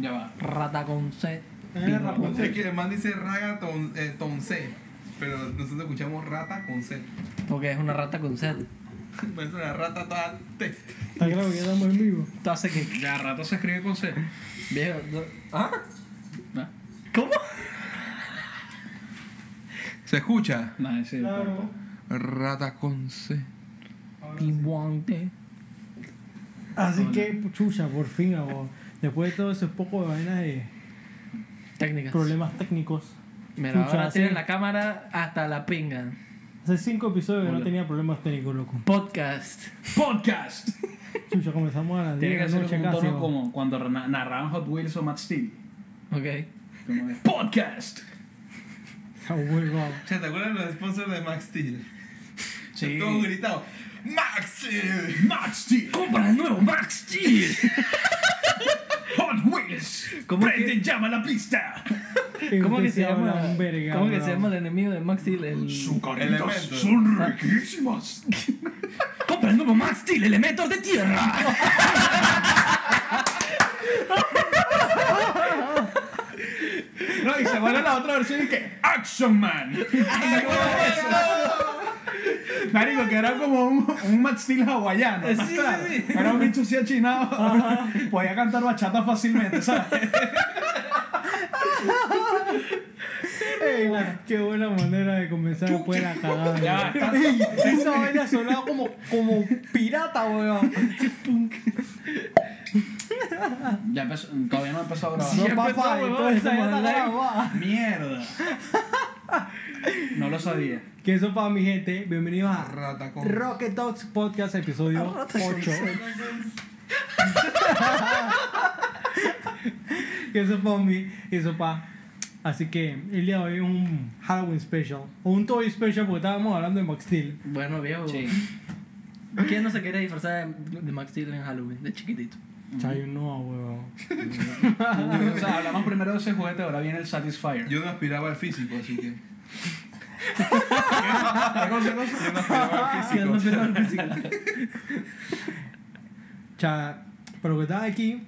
Ya va. Rata con C. Eh, Rapunzel. Es que el man dice raga ton, eh, ton C, pero nosotros escuchamos rata con C. Porque es una rata con C. Es una rata toda test. Está claro que ya estamos en vivo. Esto hace que. Ya rato se escribe con C. Viejo. no- ¿Ah? ¿No? ¿Cómo? ¿Se escucha? Nada, sí. Claro. Rata con C. Pimuante. Así que, chucha, por fin, abo. Después de todo ese poco de vainas de Técnicas. problemas técnicos. Mira, Chucha, ahora tienen la cámara hasta la pinga. Hace cinco episodios que no Hola. tenía problemas técnicos, loco. Podcast. Podcast. Chucha, comenzamos a las 10 Tiene que de la noche un casi. tono como cuando na- narraban Hot Wheels o Matt Steel. Ok. Como de podcast. Ah, huevo. ¿te acuerdas de los sponsors de Max Steel? Sí. Todos gritados. ¡Max Steel! Matt Steel. ¡Compra el nuevo Max Steel! Hot Wheels. ¿Cómo Prende que- llama la pista. ¿Cómo que se llama? verga, ¿Cómo que se llama el enemigo de Max Steel? El... Sus Elementos. son riquísimas. ¡Compra el nuevo Max Steel! ¡Elementos de tierra! No, y se vuelve la otra versión y que Action Man. Marico, que era como un, un Matt Steel hawaiano. ¿estás Sí, claro? sí, sí. Era un bicho así achinado. Podía cantar bachata fácilmente, ¿sabes? Ey, qué buena manera de comenzar después de la cagada. Ya, Ey, esa vaina sonaba como, como pirata, weón. Ya empezó, todavía no ha empezado a grabar. No, ya empezó, papá, weón, entonces esa ya estamos está live. grabada. Mierda. No lo sabía. Que eso para mi gente, bienvenidos a Rata con Rocket Talks Podcast, episodio 8. que eso para mí, eso para. Así que el día de hoy es un Halloween special, o un Toy special porque estábamos hablando de Max Steel. Bueno, viejo. Sí. ¿Quién no se quiere disfrazar de, de Max Steel en Halloween? De chiquitito. Chay, no, weón. O sea, hablamos primero de ese juguete, ahora viene el Satisfyer. Yo no aspiraba al físico, así que. Yo no aspiraba al ¿Quién no físico. Cha, pero que estás aquí,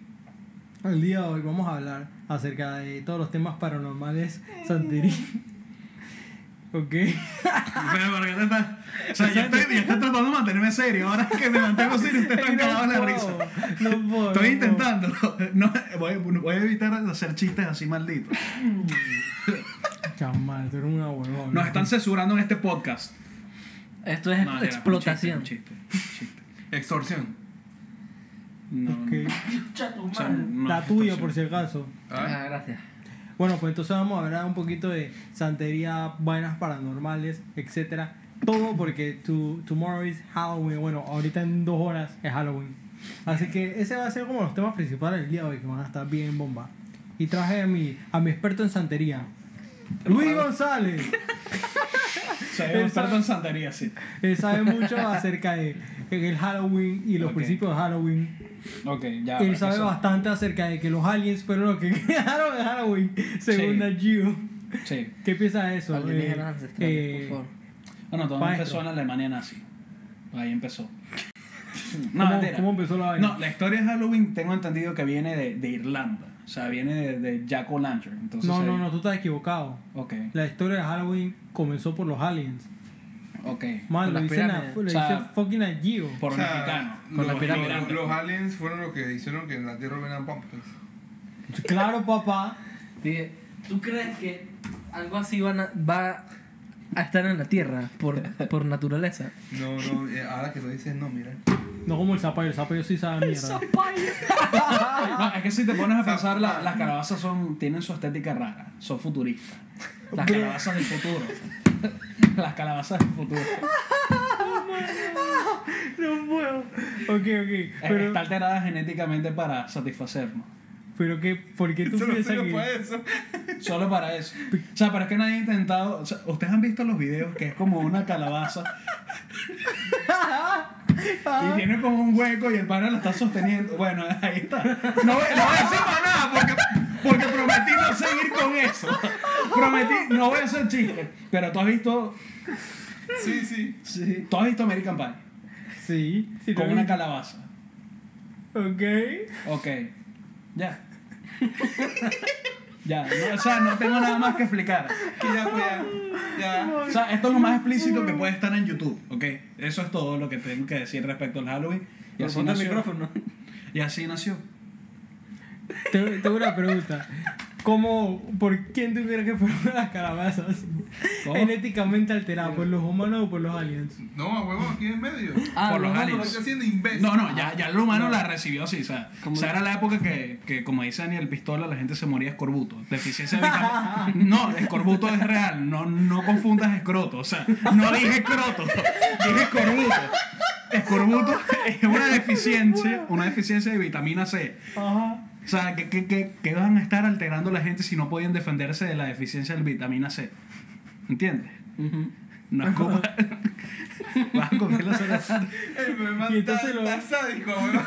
el día de hoy vamos a hablar acerca de todos los temas paranormales santería. ¿Ok? Pero, ¿por qué te estás- O sea, yo estoy, yo estoy tratando de mantenerme serio. Ahora que me mantengo serio, ustedes están cagados de la risa. No puedo. Estoy no intentando. No, voy, voy a evitar hacer chistes así malditos. Chamal, tú eres una huevona. Nos están censurando en este podcast. Esto es No, explotación. un chiste, un chiste, un chiste. Extorsión. No, Ok. no, o sea, no por si acaso. Ah, gracias. Bueno, pues entonces vamos a hablar un poquito de santería, vainas paranormales, etcétera. Todo porque tu, tomorrow is Halloween. Bueno, ahorita en dos horas es Halloween. Así que ese va a ser como los temas principales del día de hoy, que van a estar bien bomba. Y traje a mi, a mi experto en santería, Luis González. Soy experto en santería, sí. Él sabe mucho acerca de el Halloween y los Ok. principios de Halloween. Ok, ya. Él para sabe se- bastante acerca de que los aliens fueron los que crearon el Halloween, según Sí. Geo. Sí. ¿Qué piensa de eso? Eh, eh, por favor. Bueno, todo Maestro. empezó en Alemania nazi. Ahí empezó. ¿Cómo, mentira. cómo empezó la vaina? No, la historia de Halloween tengo entendido que viene de, de Irlanda. O sea, viene de, de Jack O'Lantern. No, no, ahí- no, tú estás equivocado. Ok, La historia de Halloween comenzó por los aliens. Ok. Man, lo lo O sea, dice fucking Nat Geo. Por O un sea, mexicano. Con la los- pirámide. los- Los aliens fueron los que hicieron que en la Tierra hubieran pumpkins. Claro, papá. Dije, ¿tú crees que algo así van a- va a estar en la Tierra por, por naturaleza? No, no, eh, ahora que lo dices, no, mira. No como el zapallo, el zapallo sí sabe mierda. No, es que si te pones a pensar, la- las calabazas son, tienen su estética rara. Son futuristas. Las calabazas del futuro. Las calabazas del futuro. No puedo. Ok, ok. Es- Pero, Está alterada genéticamente para satisfacernos. pero qué, ¿por qué tú Solo piensas sirve que.? para eso. Solo para eso. O sea, pero es que nadie ha intentado. o sea, Ustedes han visto los videos que es como una calabaza y tiene como un hueco y el pana lo está sosteniendo. Bueno, ahí está. No, voy- no voy a decir más nada porque, porque prometí no seguir con eso. Prometí, no voy a hacer chistes. Pero tú has visto. Sí, sí. Sí, tú has visto American Pie Sí, sí. con una vi. calabaza. Ok. Ok. Ya. Ya, no, o sea, no tengo nada más que explicar. Que ya, pues ya. Ya. O sea, esto es lo más explícito que puede estar en YouTube, ¿ok? Eso es todo lo que tengo que decir respecto al Halloween. Y así el nació. micrófono. Y así nació. Tengo, tengo una pregunta. ¿Cómo, por quién tú crees que fueron las calabazas? ¿Cómo? ¿Genéticamente alteradas? ¿Por los humanos o por los aliens? No, a huevo, aquí en medio. Ah, Por los no, aliens. No, no, ya, ya el humano la recibió así, o sea, o sea, era la época que, que, como dice Daniel Pistola, la gente se moría de escorbuto. Deficiencia de vitamina. No, escorbuto es real, no, no confundas escroto, o sea, no dije escroto, dije escorbuto. Escorbuto es una deficiencia, una deficiencia de vitamina C. Ajá. O sea, que, que, que, que van a estar alterando a la gente si no pueden defenderse de la deficiencia de vitamina C. ¿Entiendes? Ujú. No es como... Vas a comer la cerveza. El Y entonces está, lo- está sádico, weón.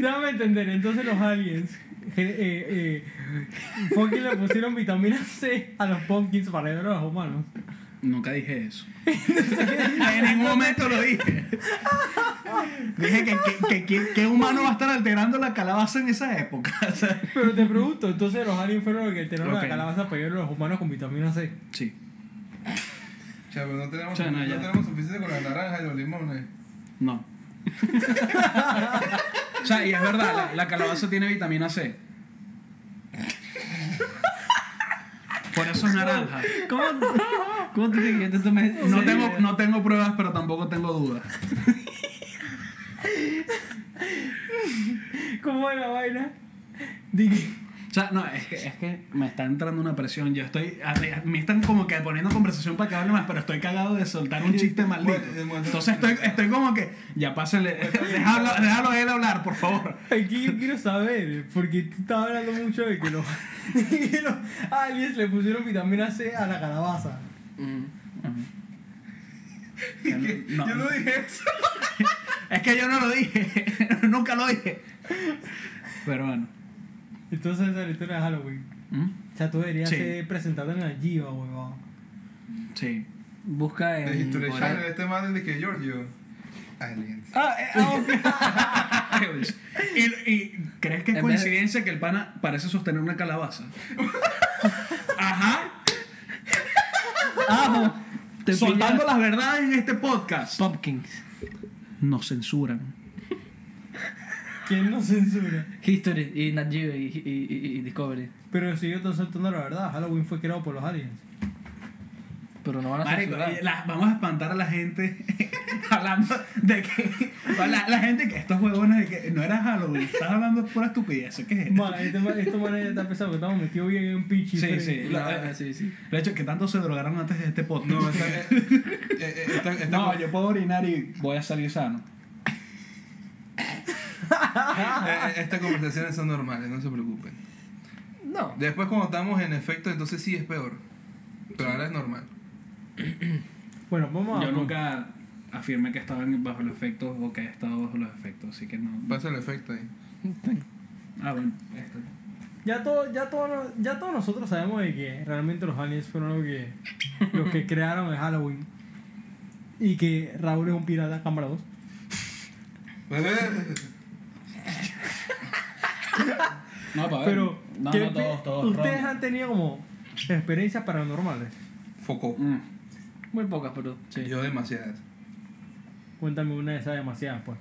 Déjame entender, entonces los aliens eh, eh, fue que le pusieron vitamina C a los pumpkins para ayudar a los humanos. Nunca dije eso. en ningún momento lo dije. Dije que, que, que, que- humano va a estar alterando la calabaza en esa época. Pero te pregunto, entonces los aliens fueron los que alteraron la calabaza para a los humanos con vitamina C. sí. O sea, pero no tenemos, O sea, no, no ya. tenemos suficiente con las naranjas y los limones. No. o sea, y es verdad, la, la calabaza tiene vitamina C. Por eso es naranja. ¿Cómo, ¿Cómo tú crees que te tomes No serio? tengo, no tengo pruebas, pero tampoco tengo dudas. ¿Cómo es la vaina? Dije, O sea, no, es que, es que me está entrando una presión. Yo estoy. a- a- Me están como que poniendo conversación para que hable más, pero estoy cagado de soltar un chiste maldito. Entonces estoy, estoy como que. Ya pásenle. Déjalo, déjalo a él hablar, por favor. aquí yo quiero saber, porque tú estabas hablando mucho de que los, que los aliens le pusieron vitamina C a la calabaza. No. Yo no dije eso. Es que yo no lo dije. Nunca lo dije. Pero bueno. Entonces esa es la historia de Halloween. ¿Mm? O sea, tú deberías Sí. ser presentado en la Giva, huevón. Sí. Busca De en. History por Channel, ahí. este man de que Giorgio. Aliens. Ah, eh, ah, y, y ¿crees que es En de- coincidencia que el pana parece sostener una calabaza? Ajá. ¡Ajo! Te Soltando pillas las verdades en este podcast. Pumpkins. Nos censuran. ¿Quién no censura? History y Nat Geo y, y, y- y Discovery. Pero si yo estoy soltando la verdad, Halloween fue creado por los aliens. Pero no van a Marico, la- vamos a espantar a la gente hablando de que. La, la gente que estos huevones de que no era Halloween, estás hablando de pura estupidez. ¿Qué es? Bueno, esto man ya está pesado, que estamos metidos bien en un pinche. Sí, sí. La- sí, sí. De hecho, que tanto se drogaron antes de este podcast. No, está, eh, eh, está, está- No, yo puedo orinar y voy a salir sano. eh, eh, estas conversaciones son normales, no se preocupen. No. Después cuando estamos en efecto, entonces sí es peor. Pero ahora es normal. Bueno, vamos a. Yo nunca afirmé que estaba bajo los efectos o que he estado bajo los efectos, así que no. Pasa el efecto ahí. Ah, bueno. Ya, todo, ya, todo, ya todos nosotros sabemos de que realmente los aliens fueron los que, los que crearon el Halloween. Y que Raúl es un pirata, cámara 2. No, para ver. Pero, no, ¿qué no, todos, todos. ustedes ron. han tenido como experiencias paranormales. Foco. Mm. Muy pocas, pero sí. Yo demasiadas. Cuéntame una de esas demasiadas, pues.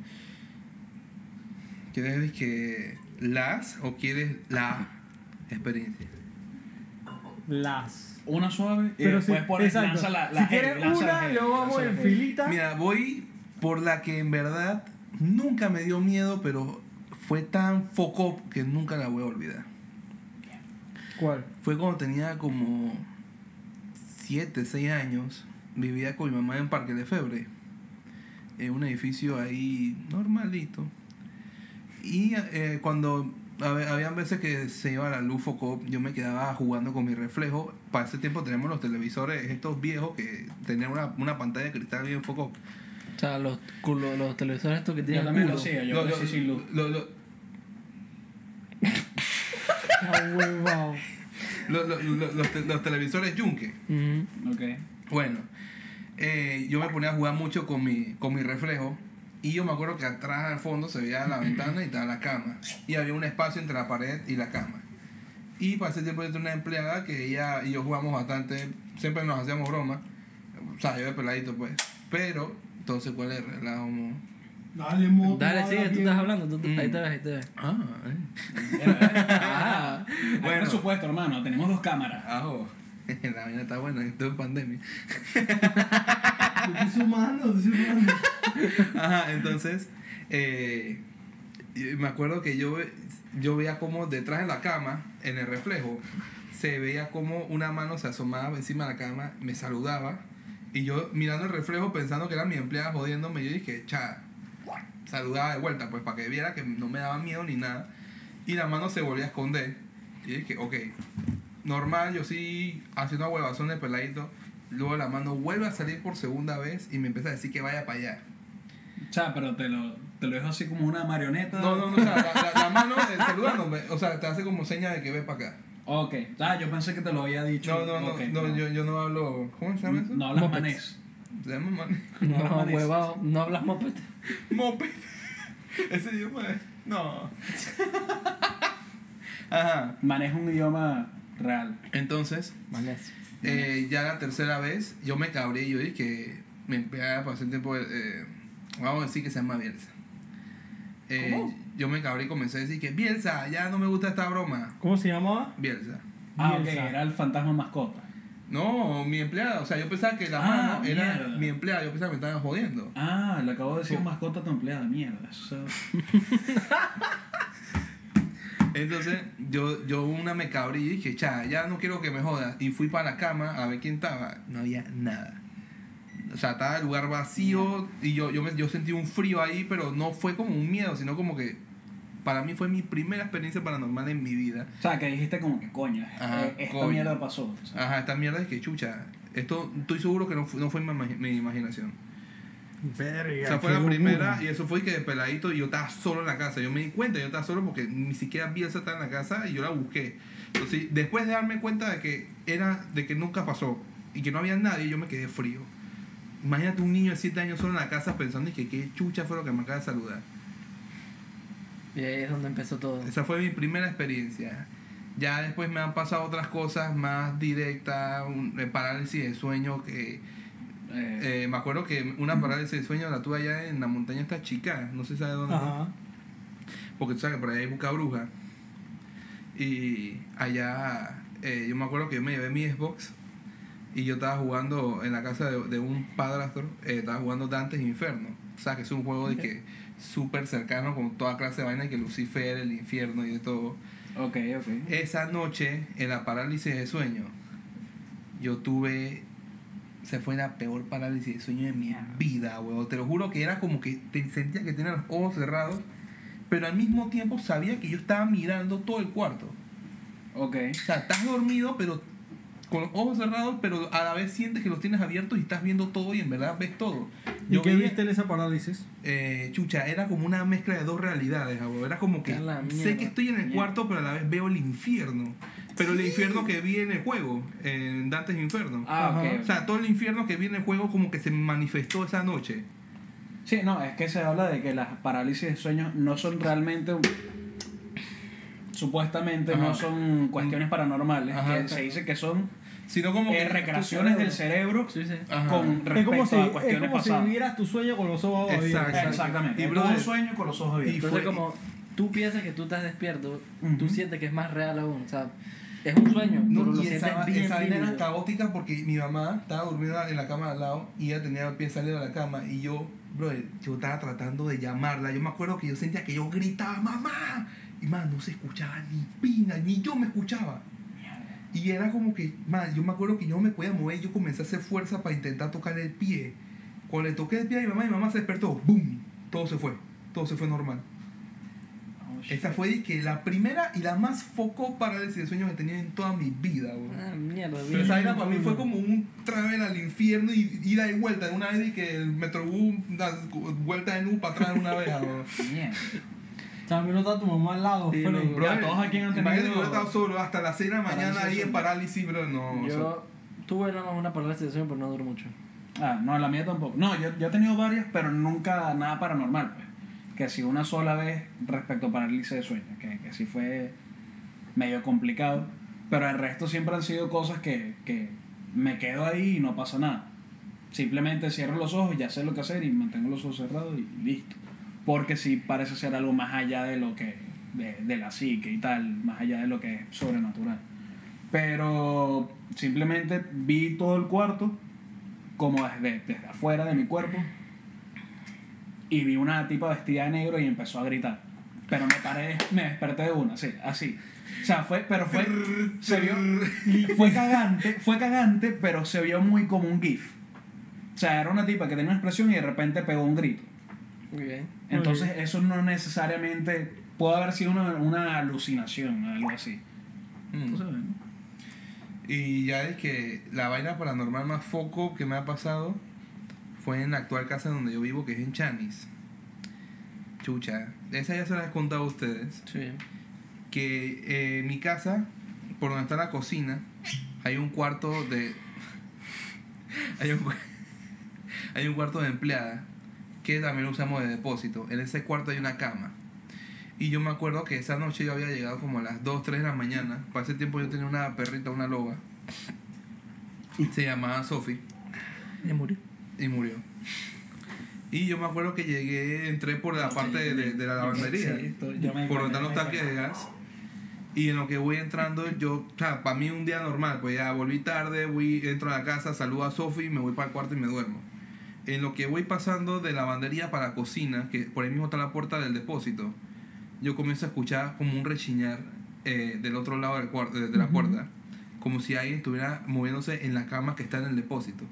¿Quieres que las o quieres la experiencia? Las. Una suave y Pero después si, exacto. lanza la, la si quieres la una, heavy, luego vamos en la filita. Mira, voy por la que en verdad nunca me dio miedo, pero fue tan foco que nunca la voy a olvidar. ¿Cuál? Fue cuando tenía como 7, 6 años. Vivía con mi mamá en Parque de Febre. En un edificio ahí normalito. Y eh, cuando hab- habían veces que se iba la luz foco, yo me quedaba jugando con mi reflejo. Para ese tiempo tenemos los televisores, estos viejos que tenían una, una pantalla de cristal bien foco. O sea, los, culo- los televisores estos que Yo tienen también culo. lo hacía, yo Lo- crecí sin luz. lo- lo- Ah, huevao. lo- lo- lo- los, te- los televisores Yunque. Ujú. Ok. Bueno, eh, yo me ponía a jugar mucho con mi, con mi reflejo Y yo me acuerdo que atrás al fondo se veía la ventana y estaba la cama. Y había un espacio entre la pared y la cama. Y para ese tiempo yo tenía una empleada que ella y yo jugamos bastante, siempre nos hacíamos bromas. O sea, yo de peladito pues. Pero, entonces, ¿cuál es el relajo? mo? Dale, mo. Dale, sigue, tú bien. estás hablando. tú- tú- Mm. Ahí te ves, ahí te ves. Ah, eh. Ah, Bueno, Bueno. presupuesto, hermano. Tenemos dos cámaras. Ah, oh. La vaina está buena, estoy en pandemia. Estoy sumando, estoy sumando. Ajá, entonces, eh, y me acuerdo que yo, ve- yo veía como detrás de la cama, en el reflejo, se veía como una mano se asomaba encima de la cama, me saludaba, y yo mirando el reflejo pensando que era mi empleada jodiéndome, yo dije, cha, saludaba de vuelta, pues para que viera que no me daba miedo ni nada, y la mano se volvía a esconder, y dije, ok, normal, yo sí haciendo huevazón de peladito, luego la mano vuelve a salir por segunda vez y me empieza a decir que vaya para allá. Sea, pero te lo, te lo dejo así como una marioneta. No, no, no, o sea, la, la- la mano eh, saludándome, o sea, te hace como seña de que ve para acá. Ok. Ah, yo pensé que te lo había dicho. No, no, no, no, Yo, yo no hablo, ¿cómo se llama eso? No hablas manés. Se llama man- No, no, no, huevado. No hablas moped. moped. Ese idioma es, no. Ajá, Manés es un idioma real. entonces, Manés. eh, ya la tercera vez, yo me cabré y yo dije que me empezaba a pasar tiempo, eh, vamos a decir que se llama Bielsa. Eh, ¿Cómo? Yo me cabré y comencé a decir que Bielsa, ya no me gusta esta broma. ¿Cómo se llamaba? Bielsa. Ah, ok, Bielsa. era el fantasma mascota. No, mi empleada, o sea, yo pensaba que la Ah, mano era mierda. mi empleada, yo pensaba que me estaban jodiendo. Ah, le acabo de decir mascota a tu empleada. Mierda. Eso, Entonces, yo, yo una me cabrí y dije, cha, ya no quiero que me jodas. Y fui para la cama a ver quién estaba. No había nada. O sea, estaba el lugar vacío y yo, yo, me, yo sentí un frío ahí, pero no fue como un miedo, sino como que para mí fue mi primera experiencia paranormal en mi vida. o sea, que dijiste como que coño, Ajá, esta coño. mierda pasó. O sea, Ajá, esta mierda es que chucha. Esto estoy seguro que no fue, no fue mi, mi imaginación. Verga. O sea, fue la locura. primera y eso fue que de peladito y yo estaba solo en la casa. Yo me di cuenta, yo estaba solo porque ni siquiera Bielsa estaba en la casa y yo la busqué. Entonces, después de darme cuenta de que era de que nunca pasó y que no había nadie, yo me quedé frío. Imagínate un niño de 7 años solo en la casa pensando que qué chucha fue lo que me acaba de saludar. Y ahí es donde empezó todo. Esa fue mi primera experiencia. Ya después me han pasado otras cosas más directas, un, eh, parálisis de sueño que eh, eh, me acuerdo que una parálisis de sueño la tuve allá en la montaña esta chica, no sé si sabe dónde. Ajá. Porque tú sabes que por ahí hay Buca Bruja. Y allá, eh, yo me acuerdo que yo me llevé mi Xbox y yo estaba jugando en la casa de, de un padrastro, eh, estaba jugando Dantes Inferno. O sea, que es un juego de que súper cercano con toda clase de vaina que Lucifer, el infierno y de todo. ok, ok. Esa noche, en la parálisis de sueño, yo tuve. Se fue la peor parálisis de sueño de mi vida, weón. Te lo juro que era como que te sentía que tenía los ojos cerrados, pero al mismo tiempo sabía que yo estaba mirando todo el cuarto. Ok. O sea, estás dormido, pero con los ojos cerrados, pero a la vez sientes que los tienes abiertos y estás viendo todo y en verdad ves todo. ¿Y qué veía- viste en esa parálisis? eh, chucha, era como una mezcla de dos realidades, abuelo. Era como que A la sé mierda. que estoy en el Mierda. cuarto, pero a la vez veo el infierno. Pero el infierno que vi en el juego, en Dante's Inferno. Ah, Ajá. ok. O sea, todo el infierno que vi en el juego como que se manifestó esa noche. Sí, no, es que se habla de que las parálisis de sueño no son realmente. un- Supuestamente Ajá. no son cuestiones paranormales. Ajá, que se dice que son Sino como eh, que... recreaciones del cerebro Sí, sí. Con Es respecto como, si, a es cuestiones como si pasadas. vivieras tu sueño con los ojos abiertos. Exacto. Exactamente. Y brother, un sueño con los ojos abiertos. Entonces, fue- como tú piensas que tú estás despierto, tú Ujú. sientes que es más real aún. O sea, es un sueño, No, pero lo y esa, bien esa vaina era caótica porque mi mamá estaba durmiendo en la cama al lado y ella tenía el pie salido de la cama y yo, bro, yo estaba tratando de llamarla. Yo me acuerdo que yo sentía que yo gritaba, mamá. Y man, no se escuchaba ni pina, ni yo me escuchaba. Y era como que, man, yo me acuerdo que yo no me podía mover, yo comencé a hacer fuerza para intentar tocar el pie. Cuando le toqué el pie a mi mamá, mi mamá se despertó, ¡boom! Todo se fue, todo se fue normal. Oh. Esa fue que la primera y la más foco parálisis de sueño que he tenido en toda mi vida. Ah, mierda, Pero esa vaina para mí fue como un travel al infierno y ida y vuelta. Una vez y que el metrobús vuelta de nu para atrás una vez. güey. También no está tu mamá al lado, Sí, no. Bro, todos aquí han imagínate tenido que yo he estado solo hasta las 6 de la mañana ahí en parálisis, bro. No, o sea, Yo tuve nada más una parálisis de sueño, pero no duró mucho. Ah, no, la mía tampoco. No, yo, yo he tenido varias, pero nunca nada paranormal, pues. Que sí una sola vez respecto a parálisis de sueño, que, que sí fue medio complicado. Pero el resto siempre han sido cosas que, que me quedo ahí y no pasa nada. Simplemente cierro los ojos, ya sé lo que hacer y mantengo los ojos cerrados y listo. Porque sí parece ser algo más allá de lo que, de, de la psique y tal, más allá de lo que es sobrenatural. Pero simplemente vi todo el cuarto como desde, desde afuera de mi cuerpo y vi una tipa vestida de negro y empezó a gritar. Pero me paré, me desperté de una, sí, así. O sea, fue, pero fue, se vio, fue cagante, fue cagante, pero se vio muy como un gif. O sea, era una tipa que tenía una expresión y de repente pegó un grito. Muy bien. Entonces, eso no necesariamente puede haber sido una, una alucinación, algo así. Mm. Y ya es que la vaina paranormal más foco que me ha pasado fue en la actual casa donde yo vivo, que es en Chanis. Chucha, esa ya se la he contado a ustedes. Sí. Que eh, en mi casa, por donde está la cocina, hay un cuarto de. hay, un, hay un cuarto de empleada que también usamos de depósito. En ese cuarto hay una cama. Y yo me acuerdo que esa noche yo había llegado como a las 2, 3 de la mañana. Para ese tiempo yo tenía una perrita, una loba. Se llamaba Sophie Ya murió. y murió. Y yo me acuerdo que llegué, entré por la parte de, de- de la lavandería, Sí, yo me- por donde están los tanques de gas. Y en lo que voy entrando, yo, o sea, para mí un día normal, pues ya volví tarde, voy, entro a la casa, saludo a Sophie, me voy para el cuarto y me duermo. En lo que voy pasando de lavandería para cocina, que por ahí mismo está la puerta del depósito, yo comienzo a escuchar como un rechiñar eh, del otro lado del de, de la puerta, como si alguien estuviera moviéndose en la cama que está en el depósito.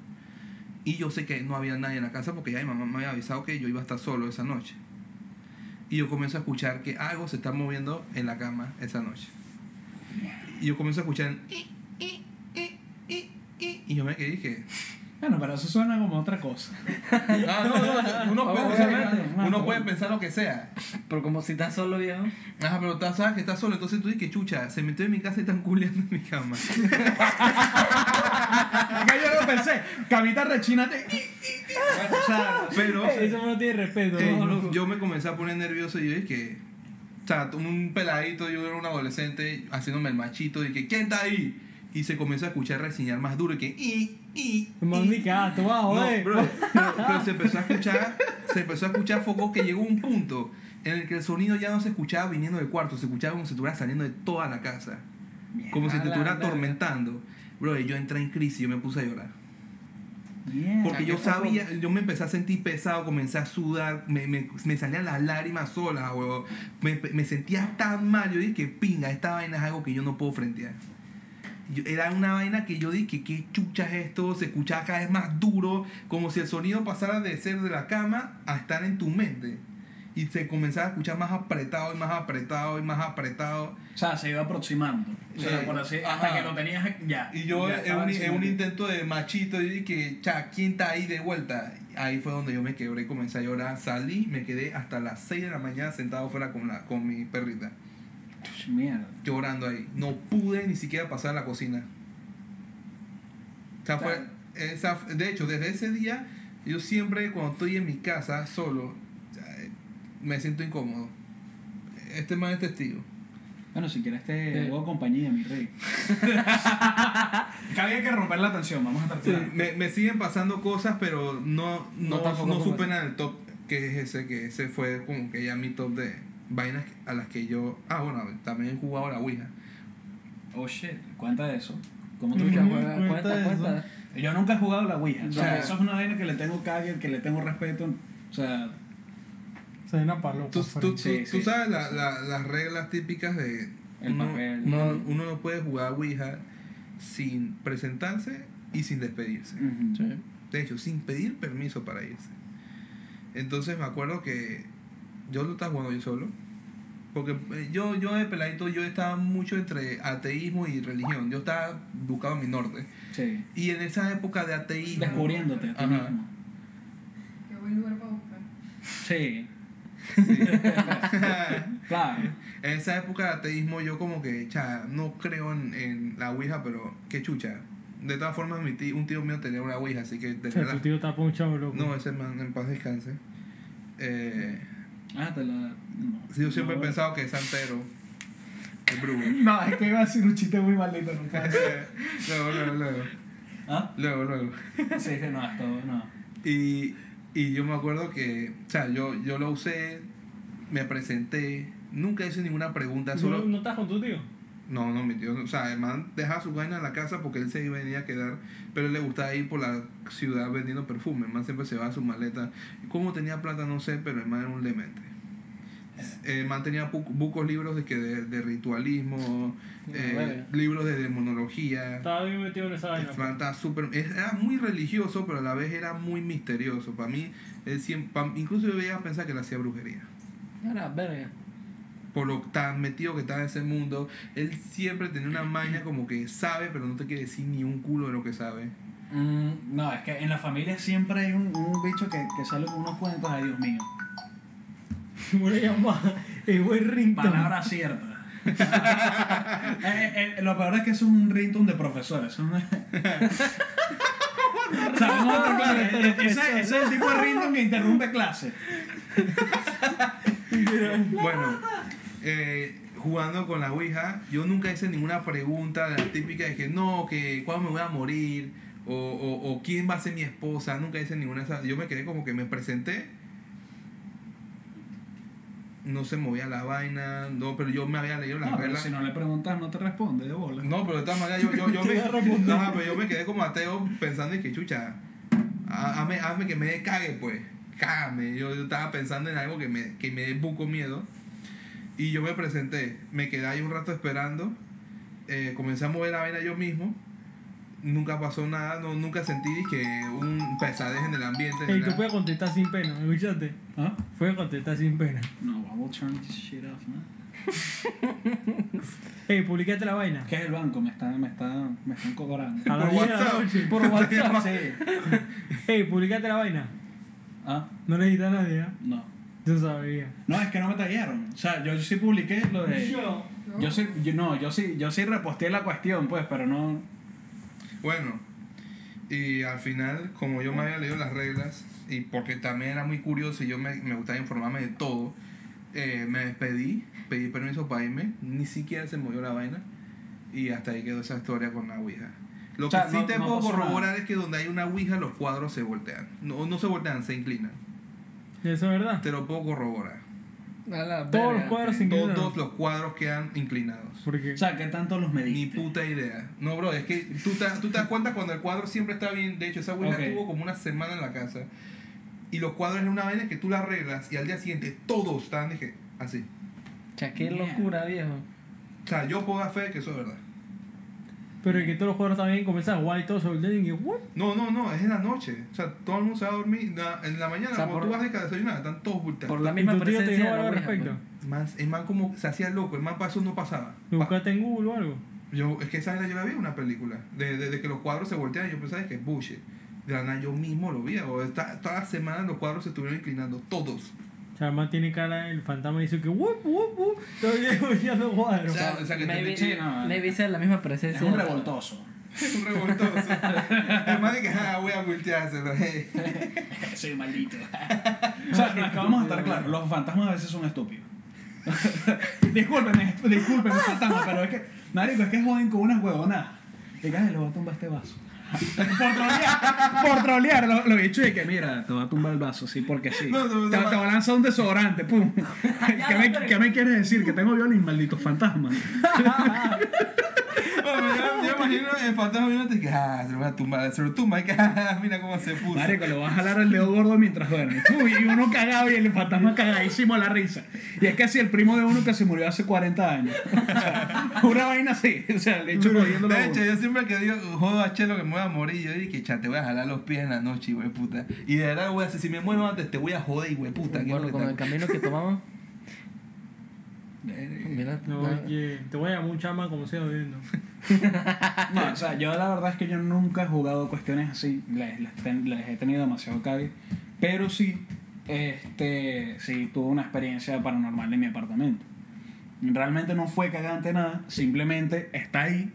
Y yo sé que no había nadie en la casa porque ya mi mamá me había avisado que yo iba a estar solo esa noche. Y yo comienzo a escuchar que algo se está moviendo en la cama esa noche. Y yo comienzo a escuchar... Y yo me quedé y dije... Bueno, pero eso suena como otra cosa. "Ah, no, no, uno, puede, Obviamente, uno no, puede pensar lo que sea. Pero como si estás solo, viejo. Ajá, pero tú sabes que estás solo, entonces tú dices que chucha, se metió en mi casa y están culeando en mi cama. Acá yo lo pensé, camita rechinate. Bueno, o sea, Pero... Eso no tiene respeto, Eh, yo me comencé a poner nervioso y yo dije, o sea, un peladito, yo era un adolescente haciéndome el machito y que ¿quién está ahí? Y se comenzó a escuchar reseñar más duro y que y y vas a no, bro, pero, pero se empezó a escuchar, se empezó a escuchar foco que llegó un punto en el que el sonido ya no se escuchaba viniendo del cuarto, se escuchaba como si estuviera saliendo de toda la casa, como si te estuviera atormentando. Bro, y yo entré en crisis, yo me puse a llorar. Mierda. Porque yo sabía, yo me empecé a sentir pesado, comencé a sudar, me, me, me salían las lágrimas solas. Me, me sentía tan mal, yo dije, pinga, esta vaina es algo que yo no puedo frentear. Era una vaina que yo dije, ¿qué chucha es esto? Se escuchaba cada vez más duro, como si el sonido pasara de ser de la cama a estar en tu mente. Y se comenzaba a escuchar más apretado y más apretado y más apretado. O sea, se iba aproximando. O sea, por así, Ajá. hasta que lo tenías ya. Y yo estaba un, en un intento de machito, yo dije, cha, ¿quién está ahí de vuelta? Ahí fue donde yo me quebré comencé a llorar. Salí, me quedé hasta las 6 de la mañana sentado fuera con, la, con mi perrita, Mierda. llorando ahí. No pude ni siquiera pasar a la cocina. O sea, fue, esa, de hecho, desde ese día, yo siempre cuando estoy en mi casa solo, sea, me siento incómodo. Este man es testigo. Bueno, si quieres te Eh. hago compañía, mi rey. que había que romper la tensión, vamos a tratar. Me, me siguen pasando cosas, pero no, no, No no supe ese. nada del top que es ese, que ese fue como que ya mi top de vainas a las que yo... Ah, bueno, también he jugado a la Ouija. Oh shit, cuenta de eso. ¿Cómo tú Ujú. Ya, llamas? juega, cuenta cuenta, eso. cuenta. Yo nunca he jugado a la Ouija. O sea, eso es una vaina que le tengo cague, que le tengo respeto. O sea, Soy una palopa. Tú, tú, tú, Sí, tú sí. sabes la- la- las reglas típicas de... El uno, papel. uno, No. uno no puede jugar a Ouija sin presentarse y sin despedirse. De hecho, sin pedir permiso para irse. Entonces me acuerdo que yo lo estaba jugando yo solo. Porque eh, yo, yo de peladito, yo estaba mucho entre ateísmo y religión. Yo estaba buscando mi norte. sí. Y en esa época de ateísmo... Descubriéndote a ti Ajá. mismo. Qué buen lugar para buscar. Sí. Claro. en esa época de ateísmo yo como que, cha, no creo en, en la Ouija, pero qué chucha. De todas formas, mi tío, un tío mío tenía una Ouija, así que O sea, la- tu tío está ponchado, loco. No, ese man en paz descanse. Eh, Ah, te la. No. sí, yo siempre No, he pensado que es santero. Es brujo. No, es que iba a decir un chiste muy maldito, no puedo. luego, luego, luego. ¿Ah? Luego, luego. Sí, que no, esto no. Y, y yo me acuerdo que, o sea, yo, yo lo usé, me presenté, nunca hice ninguna pregunta, ¿No, solo... ¿No estás con tu tío? No, no, mi tío, o sea, el man dejaba su vaina en la casa porque él se iba a venir a quedar, pero él le gustaba ir por la ciudad vendiendo perfume, el man siempre se va a su maleta. Cómo tenía plata no sé, pero el man era un lemente. El man tenía pu- bucos libros de, que de, de ritualismo, eh, libros de demonología. Estaba bien metido en esa vaina. Estaba súper- era muy religioso, pero a la vez era muy misterioso. Para mí, él siempre, pa- incluso yo veía a pensar que él hacía brujería. Ahora, verga. Por lo tan metido que estaba en ese mundo, él siempre tenía una maña como que sabe, pero no te quiere decir ni un culo de lo que sabe. Mm, no, es que en la familia siempre hay un, un bicho que, que sale con unos cuentos, ay Dios mío. ¿Cómo le llama? El buen ringtone. Palabra cierta. Eh, eh, lo peor es que eso es un ringtone de profesores. eso no eh, eh, ese, ese es el tipo de ringtone que interrumpe clase. Bueno, eh, jugando con la Ouija, yo nunca hice ninguna pregunta de la típica de que no, que cuándo me voy a morir, o, o, o quién va a ser mi esposa, nunca hice ninguna de esas. Yo me quedé como que me presenté, no se movía la vaina, no, pero yo me había leído las No, reglas. si no le preguntas, no te responde de bola. No, pero de todas maneras yo, yo, yo, me. Ajá, pero yo me quedé como ateo pensando en que chucha, ha- hazme, hazme que me cague pues, cágame. Yo, yo estaba pensando en algo que me, que me dé buco miedo. Y yo me presenté, me quedé ahí un rato esperando, eh, comencé a mover la vaina yo mismo, nunca pasó nada, no, nunca sentí que un pesadez en el ambiente. Ey, tú puedes contestar sin pena, ¿me escuchaste? ¿Ah? Puedes contestar sin pena. No, I will turn this shit off, man. Ey, publicaste la vaina. ¿Qué es el banco? Me están, me están, me están cobrando. A las Por 10 de la WhatsApp. noche. Por WhatsApp, sí. Ey, publicaste la vaina. ¿Ah? No le dijiste a nadie, ¿eh? No. Yo sabía. No, es que no me tallaron. O sea, yo sí publiqué lo de... Yo. Yo sí, yo, no, yo sí, yo sí reposteé la cuestión, pues, pero no... Bueno, y al final, como yo me había leído las reglas, y porque también era muy curioso y yo me, me gustaba informarme de todo, eh, me despedí, pedí permiso para irme, ni siquiera se movió la vaina, y hasta ahí quedó esa historia con la Ouija. Lo O sea, que sí no- te no puedo corroborar nada. es que donde hay una Ouija los cuadros se voltean. No, no se voltean, se inclinan. Eso es verdad. Te lo puedo corroborar. La Todos verga. los cuadros sin Todos los cuadros quedan inclinados. Porque O sea, ¿qué tanto los Ni mediste? puta idea. No, bro, es que tú te, tú te das cuenta cuando el cuadro siempre está bien. De hecho, esa Ok. estuvo como una semana en la casa. Y los cuadros es una vaina que tú la arreglas y al día siguiente todos estaban dije, así. Cha, qué Mierda. locura, viejo. O sea, yo puedo dar fe de que eso es verdad. Pero que todos los cuadros también comienzan a jugar y todos se voltean y que, ¿what? No, no, no, es en la noche. O sea, todo el mundo se va a dormir. na- En la mañana, O sea, cuando por- tú vas de desayunar, están todos volteados. Por la ¿Y misma tu tío te presencia dijo algo al respecto? pues. Man, el man como se hacía loco, el man para eso no pasaba. ¿Lo buscaste en Google o algo? Yo, es que esa vaina yo la vi en una película. De, de, de que los cuadros se voltean y yo pensaba que es bullshit. De la nada yo mismo lo vi. O esta- toda la semana los cuadros se estuvieron inclinando. Todos. O sea, el man tiene cara, el fantasma dice que, ¡wup, wup, wup! Todavía volteando cuadros. O sea, o sea, que te- Maybe, no. maybe sea la misma Es presencia. un revoltoso. Es un revoltoso. El man de que, ah, voy a volteárselo. eh. Sí, maldito. o sea, no, es que vamos a estar claros, los fantasmas a veces son estúpidos. disculpen, es- disculpen, fantasmas, pero es que, marico, es que joden con unas huevonadas. Y "Ay, le voy a tumbar este vaso. Por trolear, por trolear, lo, lo he dicho y que mira, te voy a tumbar el vaso, sí, porque sí. No, no, no, te, te voy a lanzar un desodorante, pum. ¿Qué, me, ¿Qué me quieres decir? Que tengo violín, maldito fantasma. Yo, yo imagino el fantasma viendo que, ah, se lo voy a tumbar. Se lo tumba y que, ah, mira cómo se puso. Marico, le vas a jalar el dedo gordo mientras duerme. Uy, y uno cagado y el fantasma cagadísimo a la risa. Y es que así el primo de uno que se murió hace 40 años. O sea, una vaina así. O sea, el hecho jodiéndolo a De hecho, yo siempre que digo, jodo a Chelo que me voy a morir, yo dije, cha, te voy a jalar los pies en la noche, güey, puta. Y de verdad, güey, si me muero antes, te voy a joder, güey, puta. ¿qué es lo Bueno, que con el camino que tomamos. Mira, No, no. oye, te voy a llamar un chama como sea viendo. No, o sea, yo la verdad es que yo nunca he jugado cuestiones así. Les, les ten- les he tenido demasiado cague. Pero sí, este, sí tuve una experiencia paranormal en mi apartamento. Realmente no fue cagante nada, simplemente está ahí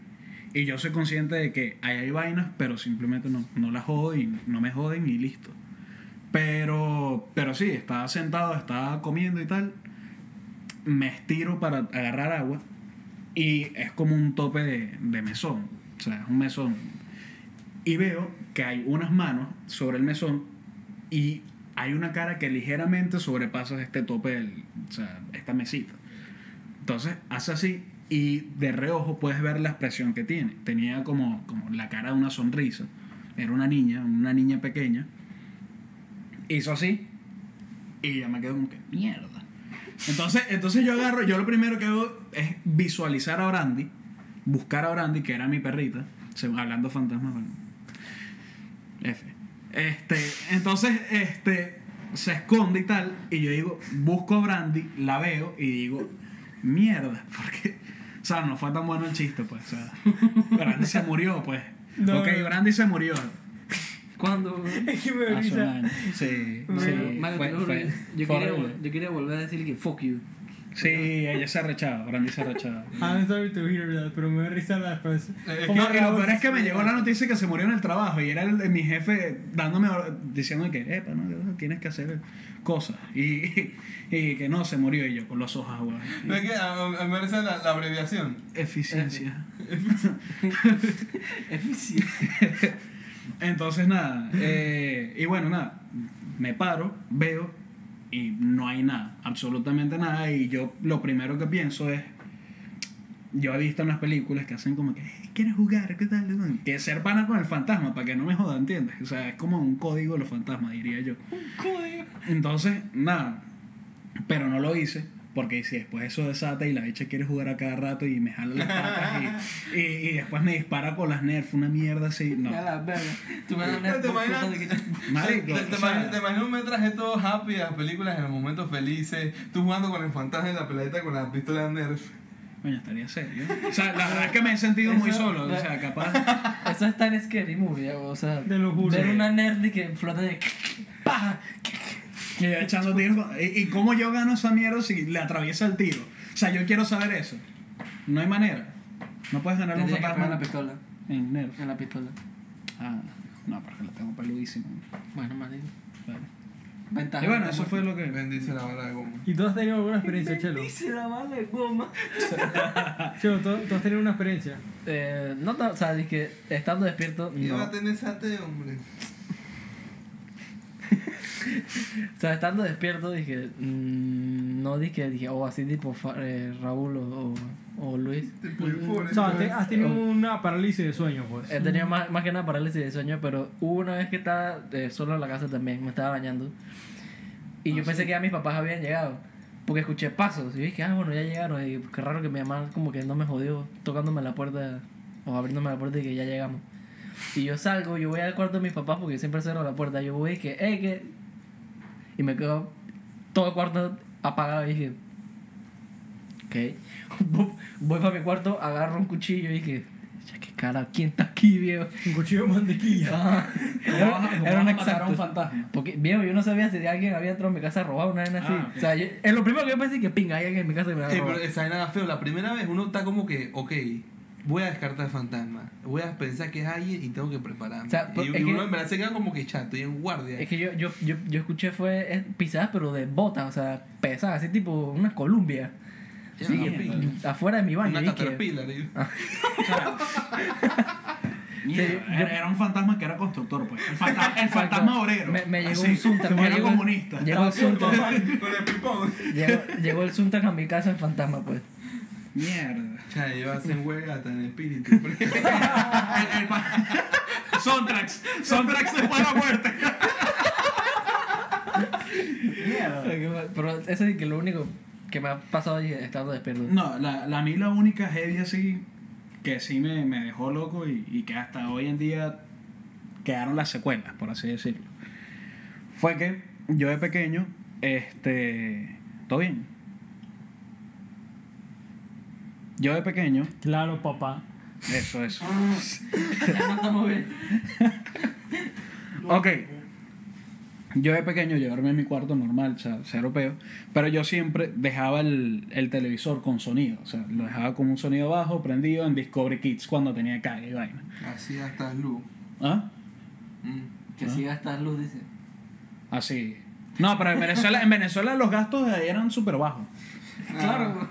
Y yo soy consciente de que ahí hay vainas, pero simplemente no, no las jodo y no me joden y listo. Pero, pero sí, estaba sentado, estaba comiendo y tal. Me estiro para agarrar agua y es como un tope de, de mesón. O sea, es un mesón. Y veo que hay unas manos sobre el mesón y hay una cara que ligeramente sobrepasa este tope, del, o sea, esta mesita. Entonces hace así y de reojo puedes ver la expresión que tiene. Tenía como, como la cara de una sonrisa. Era una niña, una niña pequeña. Hizo así y ya me quedo como que mierda. Entonces, entonces yo agarro, yo lo primero que hago es visualizar a Brandy, buscar a Brandy, que era mi perrita, hablando fantasmas, bueno. F. Este, entonces, este, se esconde y tal, y yo digo, busco a Brandy, la veo y digo, mierda, porque, o sea, no fue tan bueno el chiste, pues, o sea, Brandy se murió, pues. No, ok. Brandy se murió. ¿Cuándo? Es que me Hace un risa. año. Sí, sí. Mario, fue- te lo juro, fue- yo, fue quería, horrible. yo quería volver a decirle que fuck you. Sí, ella se arrechaba, Brandy se arrechaba. I'm sorry to hear that, pero me da risa la frase. Es ¿Cómo Y lo peor es que me llegó la noticia que se murió en el trabajo y era el- mi jefe dándome, diciendo que, epa, no, tienes que hacer cosas. Y, y que no, se murió y yo con los ojos aguados. ¿Ves que a, a- me parece la, la abreviación? Eficiencia. Eficiente. Entonces, nada. eh, y bueno, nada. Me paro, veo y no hay nada, absolutamente nada. Y yo lo primero que pienso es. Yo he visto en las películas que hacen como que, "Eh, ¿quieres jugar? ¿Qué tal? Que ser pana con el fantasma, para que no me joda, ¿entiendes? O sea, es como un código de los fantasmas, diría yo. Entonces, nada. Pero no lo hice, porque si después eso desata y la bicha quiere jugar a cada rato y me jala las patas y, y, y después me dispara con las nerfs, una mierda así, no. Ya la verga. Tú me das Marico, ¿Te, imaginas, te imaginas un metraje todo happy las películas en los momentos felices? Tú jugando con el fantasma en la peladita con la pistola de Nerf. Coño, estaría serio. O sea, la verdad es que me he sentido muy Eso- solo. O sea, capaz. Eso es tan scary movie, o sea, Te lo juro. ver una nerd y que flota de ¡Pah! Y echando tiros. ¿Y, y cómo yo gano esa mierda si le atraviesa el tiro? O sea, yo quiero saber eso. No hay manera. No puedes ganar un que poner la fantasma pistola, en Nerf. en la pistola. Ah, no, porque la tengo peludísima. Bueno, marico. Claro. Ventaja. Y bueno, eso fue lo que. Bendice la bala de goma. ¿Y tú has tenido alguna experiencia, Chelo? Dice la bala de goma. Chelo, ¿tú, tú has tenido una experiencia? Eh, no, o sea, dije, estando despierto, ¿Qué va a no. tener sate, hombre? O sea, estando despierto, dije, mm, no dije, dije, oh, así tipo eh, Raúl o, o, o Luis. O sea, te- has tenido una parálisis de sueño, pues. He tenido más, más que una parálisis de sueño, pero hubo una vez que estaba eh, solo en la casa también, me estaba bañando. Y yo pensé que ya mis papás habían llegado. Porque escuché pasos. Y dije, ah, bueno, ya llegaron. Y qué raro que mi mamá como que no me jodió tocándome la puerta o abriéndome la puerta y que ya llegamos. Y yo salgo, yo voy al cuarto de mis papás porque siempre cierro la puerta. Yo voy y que, eh, que. Y me quedo todo el cuarto apagado y dije, ok. Voy para mi cuarto, agarro un cuchillo y dije, ya qué cara, ¿quién está aquí, viejo? Un cuchillo de mantequilla. Ajá. ¿Cómo vas a- cómo Era vas un a exacto. un fantasma? Porque, viejo, yo no sabía si alguien había entrado a mi casa a robar una vez así. Ah, ok. O sea, yo- es lo primero que yo pensé que pinga, hay alguien en mi casa que me va a robar. pero esa nada feo. La primera vez uno está como que, ok, voy a descartar fantasma. Voy a pensar que es alguien y tengo que prepararme. O sea, y, es y uno que- en verdad se queda como que chato, estoy en guardia. Es que yo, yo, yo, yo escuché fue pisadas, pero de botas, o sea, pesadas, así tipo una Columbia. Sí, afuera de mi baño. Una y que- caterpillar. y- Mierda, Sí, yo- era, era un fantasma que era constructor, pues. El fantasma, el fantasma obrero. Me, me llegó Así, un Suntan. Era llegó- comunista. Llegó el Suntan. Con el pipón. llegó, llegó el Suntan a mi casa, el fantasma, pues. Mierda. Cha, yo hacen huegata en espíritu. Pa- Sontrax. Sontrax después de la muerte. Mierda. Pero eso es que lo único que me ha pasado estando despierto. No, la, la, a mí la única heavy así que sí me, me dejó loco y, y que hasta hoy en día quedaron las secuelas, por así decirlo. Fue que yo de pequeño, este. ¿Todo bien? Yo de pequeño, Claro, papá. eso, eso. Ya no estamos bien. Ok. yo de pequeño llevarme a mi cuarto normal, o sea, cero peo, pero yo siempre dejaba el, el televisor con sonido, o sea, lo dejaba con un sonido bajo, prendido en Discovery Kids cuando tenía calle y vaina. Así hasta luz. ¿Ah? Mm. Que si gastas luz, dice. Así. No, pero en Venezuela, en Venezuela los gastos de ahí eran súper bajos. Claro,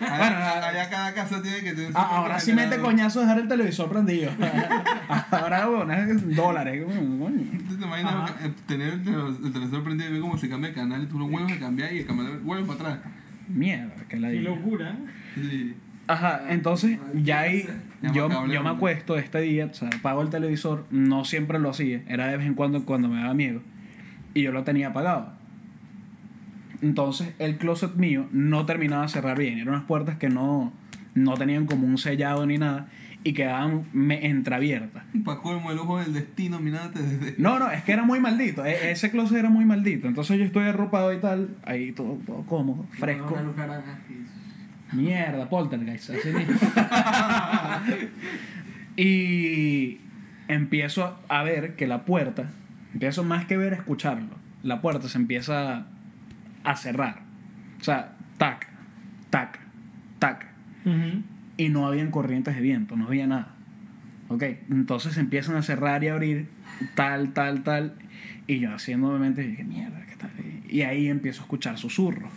Allá, allá cada casa tiene que tener Ah, ahora sí mete coñazo dejar el televisor prendido. ahora, bueno, es dólares. coño. ¿Tú te imaginas eh, tener el, tele- el televisor prendido y ver cómo se cambia el canal y tú lo vuelves a cambiar y el canal vuelve para atrás? Mierda, que la Qué locura. Sí. Ajá, entonces ya ahí yo, yo me acuesto este día, o sea, apago el televisor, no siempre lo hacía, era de vez en cuando cuando me daba miedo, y yo lo tenía apagado. Entonces el closet mío no terminaba de cerrar bien, eran unas puertas que no, no tenían como un sellado ni nada, y quedaban me- entreabiertas. Para colmo el ojo del destino mirándote desde... No, no, es que era muy maldito, e- ese closet era muy maldito, entonces yo estoy arropado y tal, ahí todo, todo cómodo, fresco. Mierda, poltergeist, así mismo. y empiezo a ver que la puerta, empiezo más que ver a escucharlo, la puerta se empieza a cerrar. O sea, tac, tac, tac. Y no habían corrientes de viento, no había nada. Ok, entonces empiezan a cerrar y abrir, tal, tal, tal. Y yo haciendo obviamente dije, mierda, ¿qué tal? Y ahí empiezo a escuchar susurros.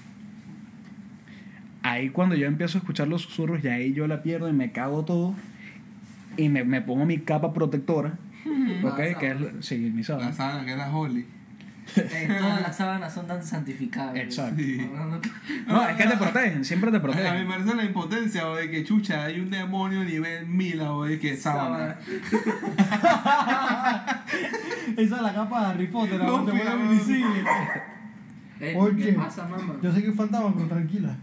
Ahí cuando yo empiezo a escuchar los susurros, ya ahí yo la pierdo y me cago todo. Y me, me pongo mi capa protectora. ¿Ok? La Que es, la- sí, mi La sábana. sábana que era Holly. Eh, todas las sábanas son tan santificables. Exacto. Sí. No, es que te protegen, siempre te A mí me protegen. parece la impotencia, o de que chucha, hay un demonio nivel mila, o de que sábana. Esa es la capa de Harry Potter, No, te vuelve invisible. Eh, Oye, ¿Qué pasa, mamá? Yo sé que es fantasma, pero tranquila.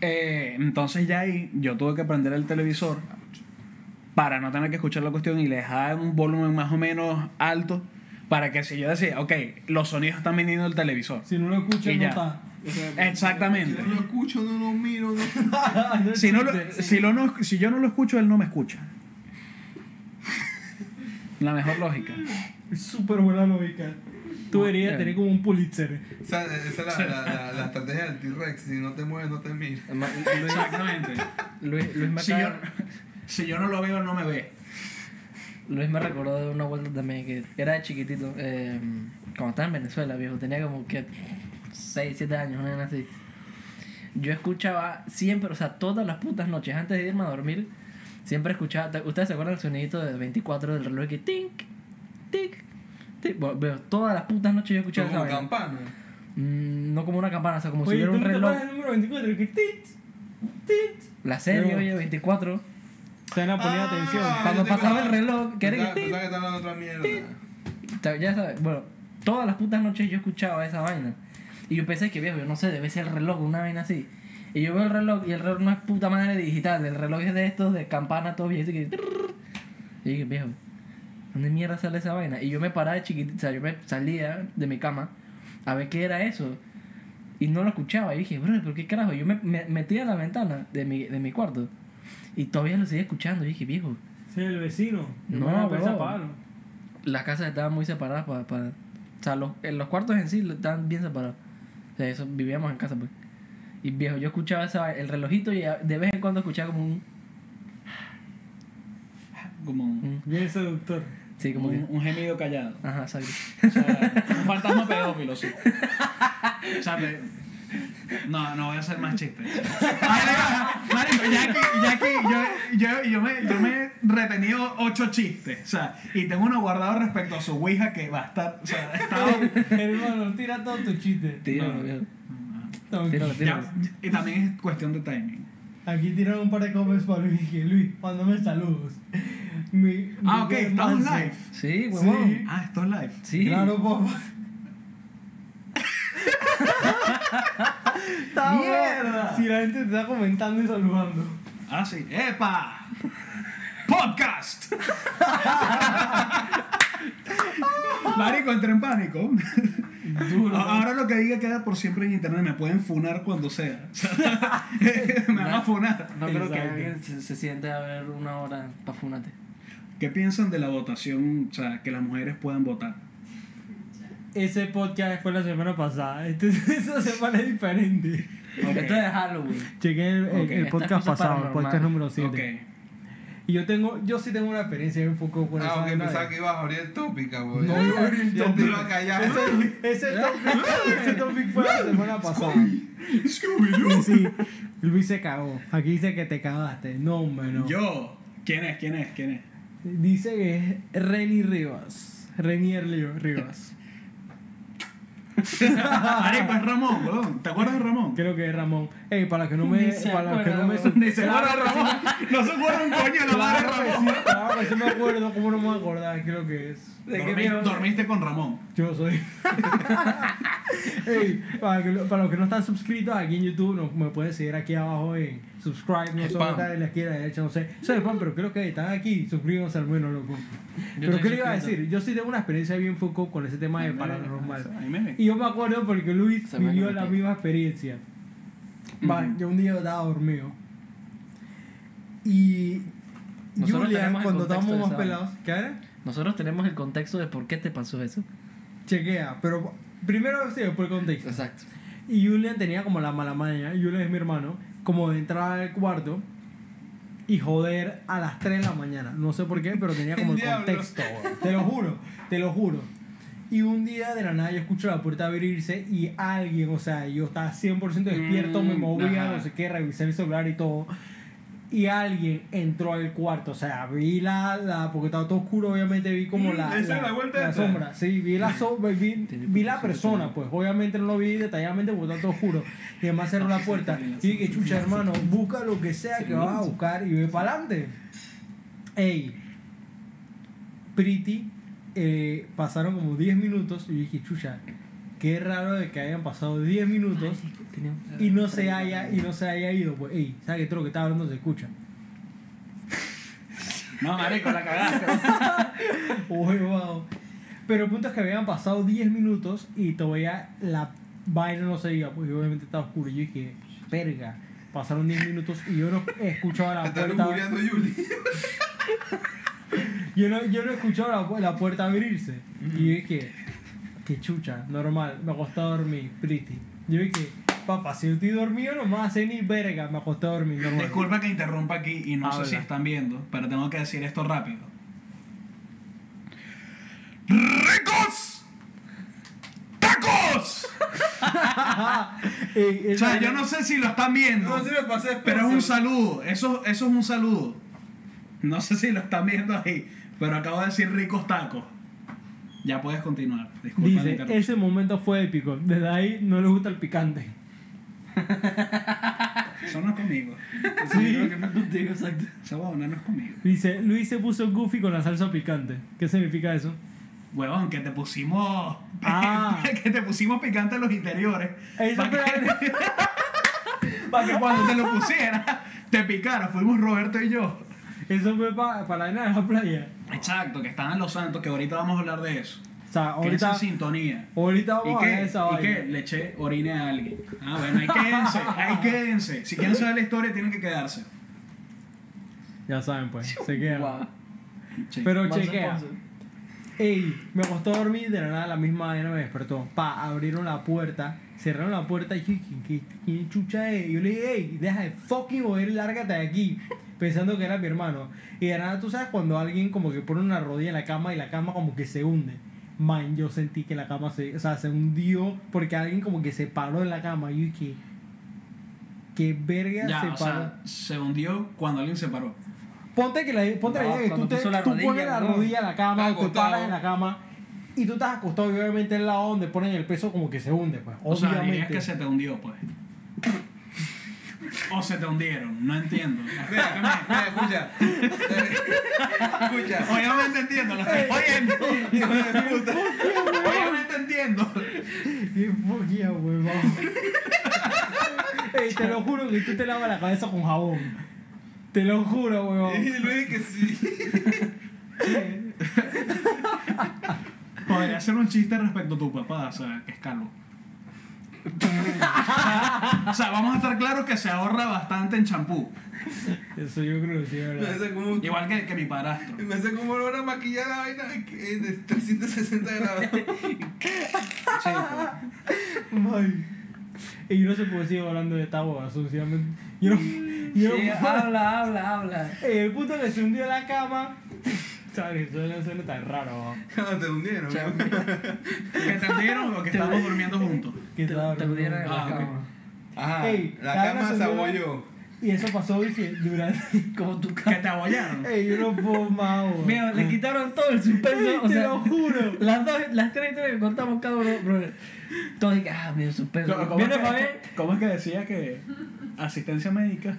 Eh, entonces ya ahí yo tuve que prender el televisor para no tener que escuchar la cuestión y le dejaba un volumen más o menos alto para que si yo decía, ok, los sonidos están viniendo del televisor. Si no lo escuchas, no ya. está. Si Exactamente. no lo escucho, no lo miro, no. Si, no lo- si, lo no- si yo no lo escucho, él no me escucha. La mejor lógica. Es súper buena lógica. Tú deberías Eh. tener como un Pulitzer. Esa, esa es la, la, la, la estrategia del T-Rex. Si no te mueves, no te mira. Ma- Luis, Exactamente. Luis, Si yo, si yo no lo veo, no me ve. Luis me recordó de una vuelta también que era de chiquitito. eh, cuando estaba en Venezuela, viejo. Tenía como que 6, 7 años, una así. Yo escuchaba siempre, o sea, todas las putas noches antes de irme a dormir, siempre escuchaba. ¿te- ¿Ustedes se acuerdan del sonidito de 24 del reloj que tink, tic, tic? Bueno, veo, todas las putas noches yo escuchaba esa Como vaina. campana. Mm, no como una campana, o sea, como si Oye, hubiera ¿tú un reloj. del número 24? Que tit, tit. La serie, No. oye, 24. Se van a poner atención. Cuando pasaba el reloj, que era que Pensaba- otra mierda. Ya sabes, bueno, todas las putas noches yo escuchaba esa vaina. Y yo pensé que viejo, yo no sé, debe ser el reloj, una vaina así. Y yo veo el reloj y el reloj no es puta madre digital, el reloj es de estos de campana todo bien, así que. Y dije, viejo, ¿dónde mierda sale esa vaina? Y yo me paraba de chiquitito, o sea, yo me salía de mi cama a ver qué era eso. Y no lo escuchaba. Y dije, bro, ¿por qué carajo? Yo me, me metí a la ventana de mi, de mi cuarto. Y todavía lo seguía escuchando. Y dije, viejo, Sí, el vecino. No, No, bro. las casas estaban muy separadas para... o sea, los, en los cuartos en sí estaban bien separados. O sea, eso, vivíamos en casa, pues. Y viejo, yo escuchaba esa, el relojito y de vez en cuando escuchaba como un... Como un, Bien seductor. sí, como un, que... un gemido callado. Ajá, exacto. O sea, un fantasma pedófilo, sí. O sea, no, no voy a hacer más chistes. Marico, ya aquí, ya aquí yo, yo, yo, me, yo me he retenido ocho chistes. O sea, y tengo uno guardado respecto a su Ouija que va a estar. O sea, está. Hermano, tira todo tu chiste. Tíralo, No. viejo. No, Tíralo, tíralo. Ya, y también es cuestión de timing. Aquí tiraron un par de comments para Luis. Dije, Luis, mándame saludos. Mi, Ah, mi ok, estamos live. Sí, huevón. Sí. Ah, esto es live. Sí. Claro, papá. Está Mierda. Si la gente te está comentando y saludando. Ah, sí. ¡Epa! ¡Podcast! Marico, entré en pánico. Duro. Ahora lo que diga queda por siempre en internet. Me pueden funar cuando sea. Me van a funar. No creo que alguien se, se siente a ver una hora para funarte. ¿Qué piensan de la votación? O sea, que las mujeres puedan votar. Ese podcast fue la semana pasada. Este, esta semana es diferente. Ok. Esto es de Halloween. Chequé el, el- Ok. el podcast pasado, el podcast número 7. Ok. Y yo tengo, yo sí tengo una experiencia un poco con Ah, esa pensaba de- que ibas a abrir el tópico, güey. No, iba a abrir el Ya topic. te iba a callar. Ese, ese topic, ese topic fue la semana pasada. Y sí, Luis se cagó. Aquí dice que te cagaste. No, hombre, no. Yo. ¿Quién es? ¿Quién es? ¿Quién es? Dice que es Reni Rivas. Renier Rivas. Marico, es Ramón, weón. ¿Te acuerdas de Ramón? Creo que es Ramón. Ey, para que no me. Ni se Para que no me. Ni se acuerda Ramón. No se acuerda un coño de la madre Ramón. sí, claro que sí me acuerdo. ¿Cómo no me voy a acordar? Creo que es. ¿De qué Dormi- dormiste con Ramón. Yo soy. Ey, para, que para los que no están suscritos aquí en YouTube, no, me pueden seguir aquí abajo en subscribe, no dónde está de la izquierda, derecha, no sé. Soy spam, pero creo que están aquí, suscríbanse al menos, loco. pero estoy ¿qué le iba a decir? Yo sí tengo una experiencia bien foco con ese tema de paranormal. Y yo me acuerdo porque Luis vivió la misma experiencia. Va, yo un día estaba dormido. Y Nosotros el cuando estábamos más pelados, ¿qué era? Nosotros tenemos el contexto de por qué te pasó eso. Chequea, pero primero sí, después el contexto. Exacto. Y Julian tenía como la mala maña, Julian es mi hermano, como de entrar al cuarto y joder a las 3 de la mañana. No sé por qué, pero tenía como el Diablo. contexto. Te lo juro, te lo juro. Y un día de la nada yo escucho la puerta abrirse y alguien, o sea, yo estaba 100% despierto, me Mm, movía, ajá. no sé qué, revisé el celular y todo. Y alguien entró al cuarto, o sea, vi la, la porque estaba todo oscuro, obviamente vi como Mm, la, esa es la vuelta de atrás. sombra, sí, vi la sombra, vi, vi la persona, pues obviamente no lo vi detalladamente porque estaba todo oscuro. Y además cerró la puerta y dije, chucha hermano, busca lo que sea que vas a buscar y ve para adelante. Ey, Pretty, eh, pasaron como 10 minutos y yo dije, chucha, qué raro de que hayan pasado 10 minutos y no se haya y no se haya ido pues ey sabes que todo lo que estaba hablando se escucha No, marico, la cagaste. Uy, wow. pero el punto es que habían pasado 10 minutos y todavía la vaina no se iba pues obviamente estaba oscuro y yo dije verga pasaron 10 minutos y yo no escuchaba la puerta. Yo no, yo no escuchaba la, pu- la puerta abrirse y yo dije que chucha normal me acosté a dormir pretty yo dije papá si yo estoy dormido no me hacer ni verga me acosté a dormir normal Disculpa que interrumpa aquí y no sé Habla. si están viendo, pero tengo que decir esto rápido. ¡Ricos! ¡Tacos! O sea, yo no sé si lo están viendo, No, sí me pasé. pero es un saludo. Eso, eso es un saludo. No sé si lo están viendo ahí, pero acabo de decir ricos tacos. Ya puedes continuar. Disculpa Dice, ese momento fue épico. Desde ahí no le gusta el picante. Eso no es conmigo. Sí. Creo que no es contigo, exacto. Esa huevona no es conmigo. Dice, Luis se puso goofy con la salsa picante. ¿Qué significa eso? Huevón, que te pusimos. Ah. que te pusimos picante en los interiores. Eso Para que cuando te lo pusiera, te picara. Fuimos Roberto y yo. Eso fue para la arena de la playa. Exacto, que están en Los Santos, que ahorita vamos a hablar de eso. O sea, ahorita, sintonía. ahorita ¿Y vamos a ver qué? esa ¿Y vaina. qué? Le eché orine a alguien. Ah, bueno, ahí quédense, ahí quédense. Si quieren saber la historia, tienen que quedarse. Ya saben, pues. Se queda. Wow. Sí. Pero chequea. Ey, me costó dormir, de la nada la misma vaina me despertó. Pa, abrieron la puerta, cerraron la puerta y dije, ¿qué, qué, qué chucha es? Y yo le dije, ey, deja de fucking oír, lárgate de aquí. Pensando que era mi hermano. Y de nada, tú sabes cuando alguien como que pone una rodilla en la cama y la cama como que se hunde. Man, yo sentí que la cama se, o sea, se hundió porque alguien como que se paró en la cama. Y yo dije, ¿qué verga Ya, se o paró? sea, se hundió cuando alguien se paró. Ponte que la, ponte la No, idea que tú, te, la tú rodilla, pones la rodilla en la cama, te Acostado. paras en la cama y tú estás acostado y obviamente el lado donde ponen el peso como que se hunde, pues. O sea, dirías Obviamente. que se te hundió, pues. O se te hundieron, no entiendo. Mira, mira, escucha. escucha. Obviamente entiendo, lo estoy oyendo. Hijo de puta. Obviamente entiendo. Qué poquilla, huevón. Ey, te lo juro que tú te lavas la cabeza con jabón. Te lo juro, huevón. Y Luis que sí. Podría hacer un chiste respecto a tu papá, o sea, que es calvo. O sea, vamos a estar claros que se ahorra bastante en champú. Eso yo creo que sí, verdad. Igual que, que mi padrastro. me hace como olor a maquillar la vaina de 360 grados. Ay. Y yo no se puede seguir hablando de esta boda, sucesivamente. Yo no. Yo Sí, no habla, habla, habla. Eh, el punto que se hundió en la cama. ¿Sabes? Eso no suena tan raro. No, te hundieron. Chao. que te entendieron o que estamos durmiendo juntos. Que Te, pudieron en la Ah, ok. cama. Ajá. Ey, la la cama se abolló. Y eso pasó, dije, durante. Como tu Que te abollaron. Ey, yo no puedo más, weón. Mira, le quitaron todo el suspenso. o Te sea, lo juro. Las dos, las tres historias que contamos cada uno, bro. Todos dije, ah, mira, suspenso. ¿Cómo, Viene es que, cómo es que decía que asistencia médica?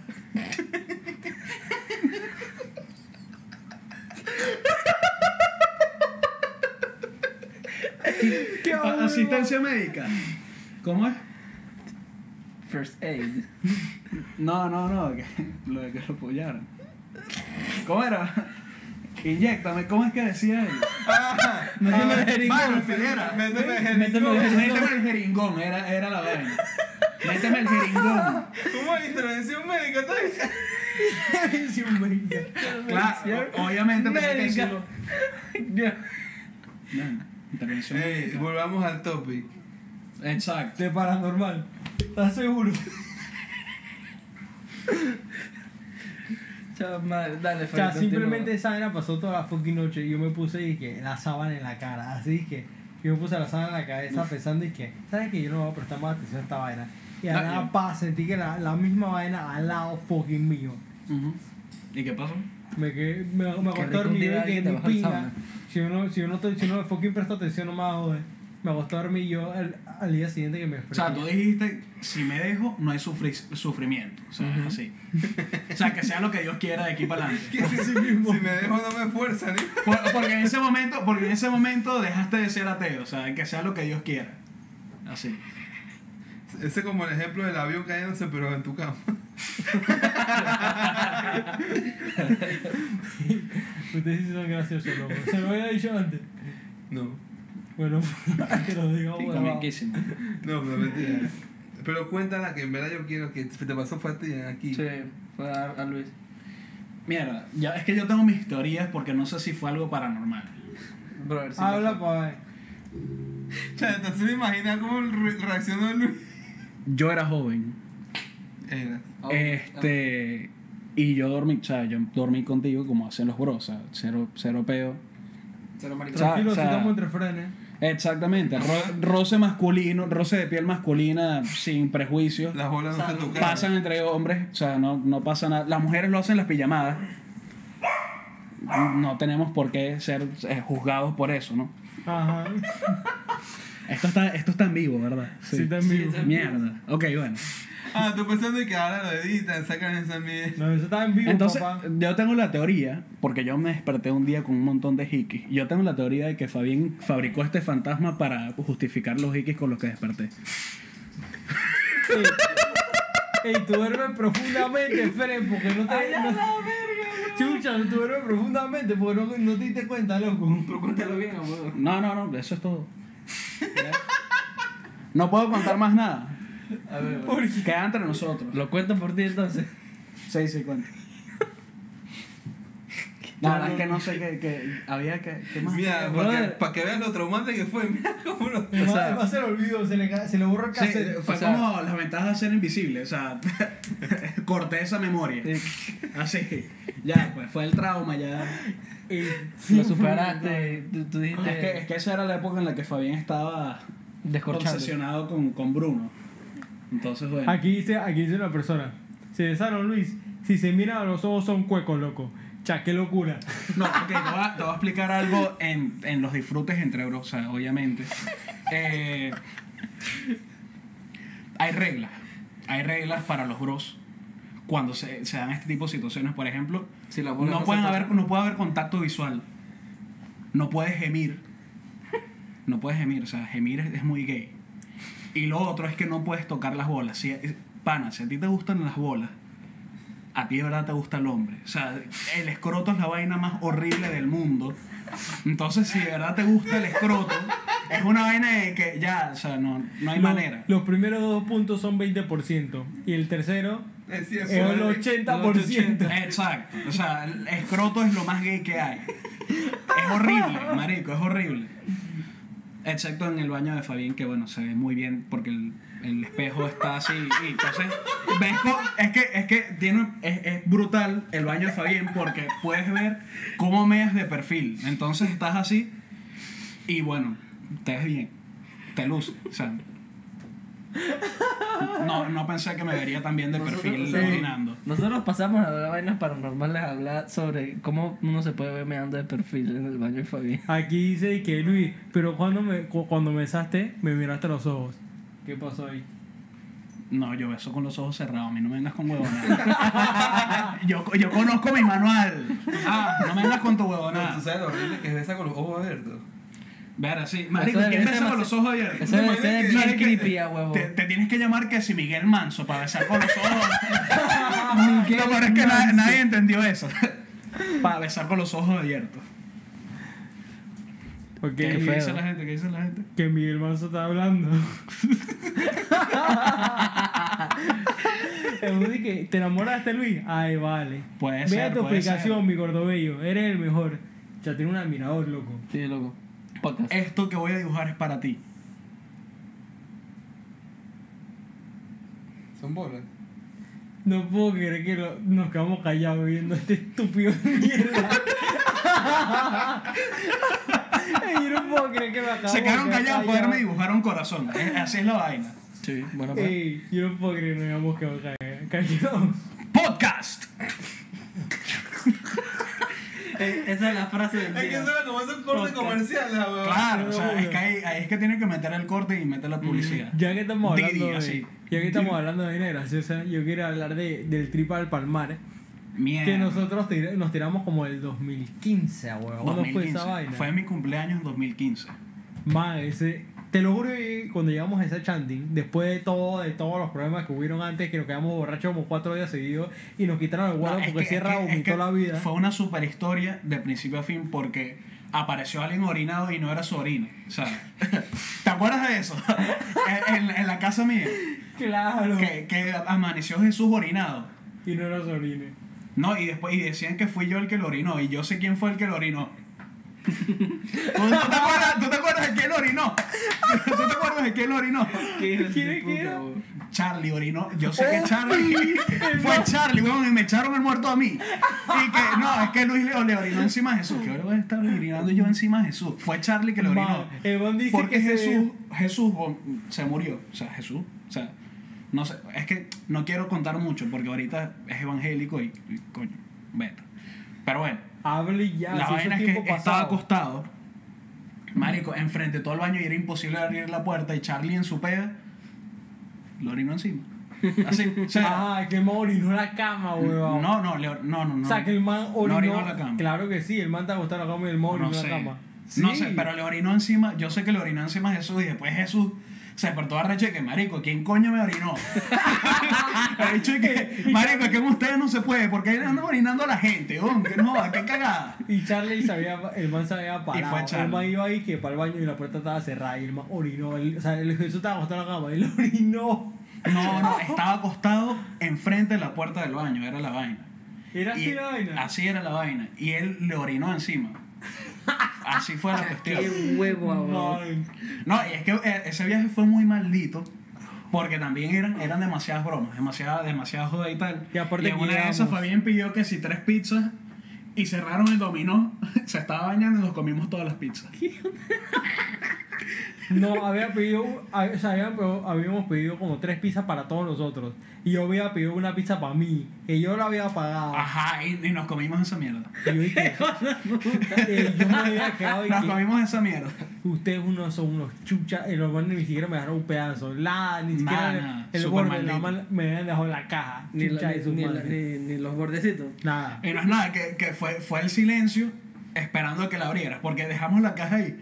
¿Qué A- asistencia médica. ¿Cómo es? First aid. No, no, no, que, lo de que lo apoyaron. ¿Cómo era? Inyéctame, ¿cómo es que decía él? Ah, Méteme el jeringón. Méteme el Méteme el jeringón. Méteme el jeringón, era, era la vaina. Méteme el jeringón. ¿Cómo es intervención médica? ¿sabes? Claro, o- obviamente Médica. No, intervención Ey, médica. volvamos al topic. Exacto. De paranormal. ¿Estás seguro? Madre. Dale, O sea, Fabián, simplemente esa vaina pasó toda la fucking noche y yo me puse y que la sábana en la cara. Así que yo me puse la sábana en la cabeza pensando y que, ¿sabes qué? Yo no voy a prestar más atención a esta vaina. Y a Ah, nada yo- pa, sentí que la, la misma vaina al lado fucking mío. ¿Y qué pasó? Me, quedé, me, me acosté dormido y que que te ni baja el pinga. Si uno, si uno, si uno fucking presta atención no me va. Me acosté dormido y yo al, al día siguiente que me O sea, tú dijiste, si me dejo, no hay sufri- sufrimiento. O sea, es así. O sea, que sea lo que Dios quiera de aquí para adelante. Si me dejo no me esfuerzan. ¿eh? Por- porque en ese momento, porque en ese momento dejaste de ser ateo. O sea, que sea lo que Dios quiera. Así. Ese es como el ejemplo del avión cayéndose, pero en tu cama. Ustedes sí son graciosos, loco. Se lo había dicho antes. No, Bueno, que lo diga bueno. no, pero mentira. Pero cuéntala que en verdad yo quiero que te pasó fue a ti aquí. Sí, fue a, a Luis. Mierda, ya, es que yo tengo mis teorías porque no sé si fue algo paranormal. Brother, sí Habla pa' ver. Cha, entonces me imagina cómo re- reaccionó Luis. Yo era joven. Era. Oh, Este. Y yo dormí, o sea, yo dormí contigo como hacen los bros, o sea, cero, cero peo. Cero Tranquilo, o sea- si estamos entre frenes. Exactamente, ro- roce masculino, roce de piel masculina sin prejuicios. Las bolas no se. Pasan entre hombres, o sea, no, no pasa nada. Las mujeres lo hacen en las pijamadas. No tenemos por qué ser eh, juzgados por eso, ¿no? Ajá. Esto está, esto está en vivo, ¿verdad? Sí, está en vivo. Sí, Mierda. Ok, bueno. Ah, tú pensando que ahora lo editan, sacan esa mierda. No, eso está en vivo, Entonces, papá. yo tengo la teoría, porque yo me desperté un día con un montón de hikis. Yo tengo la teoría de que Fabián fabricó este fantasma para justificar los hikis con los que desperté. Ey, ey, tú duermes profundamente, Fren, porque no te. no, Chucha, tú duermes profundamente porque no, no te diste cuenta, loco. Pero cuéntalo bien, amor. No, no, no, eso es todo. No puedo contar más nada. A ver, ¿Por qué? Queda entre nosotros. lo cuento por ti entonces. Sí, sí, cuenta. La verdad es que no sé qué, qué había que. ¿Qué más? Mira, para que, pa' que veas lo traumante que fue. Mira cómo lo. Además, sea- además se le olvidó, se le, se le borró el Sí, fue o sea- como las ventajas de ser invisible, o sea, corté esa memoria. Así, ya, pues fue el trauma, ya. Lo superaste. Tú, tú dijiste. Es que, es que esa era la época en la que Fabián estaba obsesionado con, con Bruno. Entonces, bueno. Aquí dice, aquí dice una persona. Se besaron, Luis. Si se miran a los ojos son cuecos, loco. Cha, qué locura. No, ok, te voy a, te voy a explicar algo en, en los disfrutes entre bros, o sea, obviamente. Eh, hay reglas. Hay reglas para los bros cuando se, se dan este tipo de situaciones. Por ejemplo, Si la bola no, pueden haber, no puede haber contacto visual. No puedes gemir. No puedes gemir, o sea, gemir es, es muy gay. Y lo otro es que no puedes tocar las bolas. Si, pana, si a ti te gustan las bolas, a ti de verdad te gusta el hombre. O sea, el escroto es la vaina más horrible del mundo. Entonces, si de verdad te gusta el escroto, es una vaina de que ya, o sea, no, no hay Lo- manera. Los primeros dos puntos son 20% y el tercero Es cierto. es el 80%. Exacto. O sea, el escroto es lo más gay que hay. Es horrible, marico, es horrible. Excepto en el baño de Fabián, que bueno, se ve muy bien porque el, el espejo está así. Y entonces, ves es que, es que tiene, es, es brutal el baño de Fabián porque puedes ver cómo meas de perfil. Entonces estás así y bueno, te ves bien, te luce. O sea, no, no pensé que me vería tan bien de perfil Nosotros- orinando. Nosotros pasamos a hablar de vainas paranormales, a hablar sobre cómo uno se puede ver meando de perfil en el baño de Fabián. Aquí dice que Luis, pero cuando me, cu- cuando me besaste, me miraste a los ojos. ¿Qué pasó ahí? No, yo beso con los ojos cerrados, a mí no me vengas con huevonada. yo, yo conozco mi manual. Ah, no me vengas con tu No, huevonada. tú sabes lo horrible que es besa con los ojos abiertos. Ver así. Marico, Eso ¿quién es- besa con los ojos abiertos? Ese debe ¿Sabes ser que- bien sabes que creepy, a huevo. Te, te tienes que llamar que si Miguel Manso para besar con los ojos. no, pero es que na- nadie entendió eso. para besar con los ojos abiertos. ¿Qué, feo. dice la gente? ¿Qué dice la gente? que Miguel Manso está hablando. Que, ¿Te enamoraste, Luis? Ay, vale. Puede ser, tu puede explicación, ser. mi gordobello. Eres el mejor. Ya tiene un admirador, loco. Sí, loco. Podcast. Esto que voy a dibujar es para ti. Son bolas. No puedo creer que lo- nos quedamos callados viendo este estúpido de mierda. Ay, Yo no puedo creer que me acabo Se quedaron quedar callados callado. verme dibujar un corazón. Eh, Así es la vaina. Sí, bueno, pues. Ey, yo no puedo creer que nos hayamos quedado calla- callados. Podcast. Eh, esa es la frase del Es que día. suena como esos cortes Podcast. comerciales, la weón. Claro, o sea, es que ahí, ahí es que tienen que meter el corte y meter la publicidad. Ya que estamos Didi, hablando de, así. ya que estamos hablando de graciosa, yo quiero hablar de, del trip al palmar. Mierda. Que nosotros tir- nos tiramos como el 2015, weón. ¿Cuándo fue 2015. esa vaina? Fue mi cumpleaños en 2015. Man, ese, te lo juro que cuando llegamos a ese chanting, después de todo, de todos los problemas que hubieron antes, que nos quedamos borrachos como cuatro días seguidos y nos quitaron el guardo No, porque que- Sierra es vomitó que la vida. Fue una super historia de principio a fin porque apareció alguien orinado y no era su orina. O sea, ¿te acuerdas de eso? en, en- en la casa mía, Claro. que, que amaneció Jesús orinado. Y no era Sorine. No, y después y decían que fui yo el que lo orinó y yo sé quién fue el que lo orinó. ¿Tú, te acuerdas, ¿Tú te acuerdas de quién lo orinó? ¿Tú te acuerdas de quién lo orinó? ¿Qué ¿Quién que era? Charlie orinó. Yo sé que Oh, Charlie fue. Charlie, weón, y me echaron el muerto a mí. Y que, no, es que Luis le, le orinó encima a Jesús. Que ahora voy a estar orinando yo encima a Jesús. Fue Charlie que le orinó. El dice Porque que se- Jesús, Jesús bon, se murió. O sea, Jesús, o sea, no sé, es que no quiero contar mucho porque ahorita es evangélico y, y coño, beta. Pero bueno, Hable ya, la si vaina es que estaba acostado, marico, enfrente de todo el baño y era imposible abrir la puerta y Charlie en su pega lo orinó encima. Así, o sea, Ah, que el man orinó la cama, weón. no, no, no, no, no. O sea, que el man orinó. orinó la cama. Claro que sí, el man te acostado en la cama y el man orinó no la sé. cama. No sé, pero le orinó encima, yo sé que le orinó encima a Jesús y después Jesús se despertó arrecho y que, marico, ¿quién coño me orinó? Ha dicho que, marico, es que con ustedes no se puede, porque ahí andan orinando a la gente, oh, que no, qué cagada. Y Charlie se había, el man se había parado. fue Charlie. El man iba ahí que para el baño y la puerta estaba cerrada y el man orinó. El- o sea, el Jesús estaba acostado en la cama y él orinó. No, no, estaba acostado enfrente de la puerta del baño, era la vaina. Era así Y- la vaina. Así era la vaina. Y él le orinó encima. Así fue la cuestión. Qué huevo. No, y es que eh, ese viaje fue muy maldito. Porque también eran, eran demasiadas bromas, demasiadas, demasiadas jodas y tal. Y aparte una de esas Fabián pidió que si tres pizzas y cerraron el dominó, se estaba bañando y nos comimos todas las pizzas. No, había pedido, o sea, habían pedido- habíamos pedido como tres pizzas para todos nosotros. Y yo había pedido una pizza para mí, que yo la había pagado. Ajá, y, y nos comimos esa mierda. Y yo dije, eh, yo me había quedado y Nos que comimos esa mierda. ustedes unos son unos chuchas, y los manes ni siquiera me dejaron un pedazo, nada, ni siquiera Nada, el- el borde, la me habían dejado la caja. Ni, la- ni, ni la- ni los bordecitos. Nada. Y no es nada, que, que fue, fue el silencio esperando que la abrieras, porque dejamos la caja ahí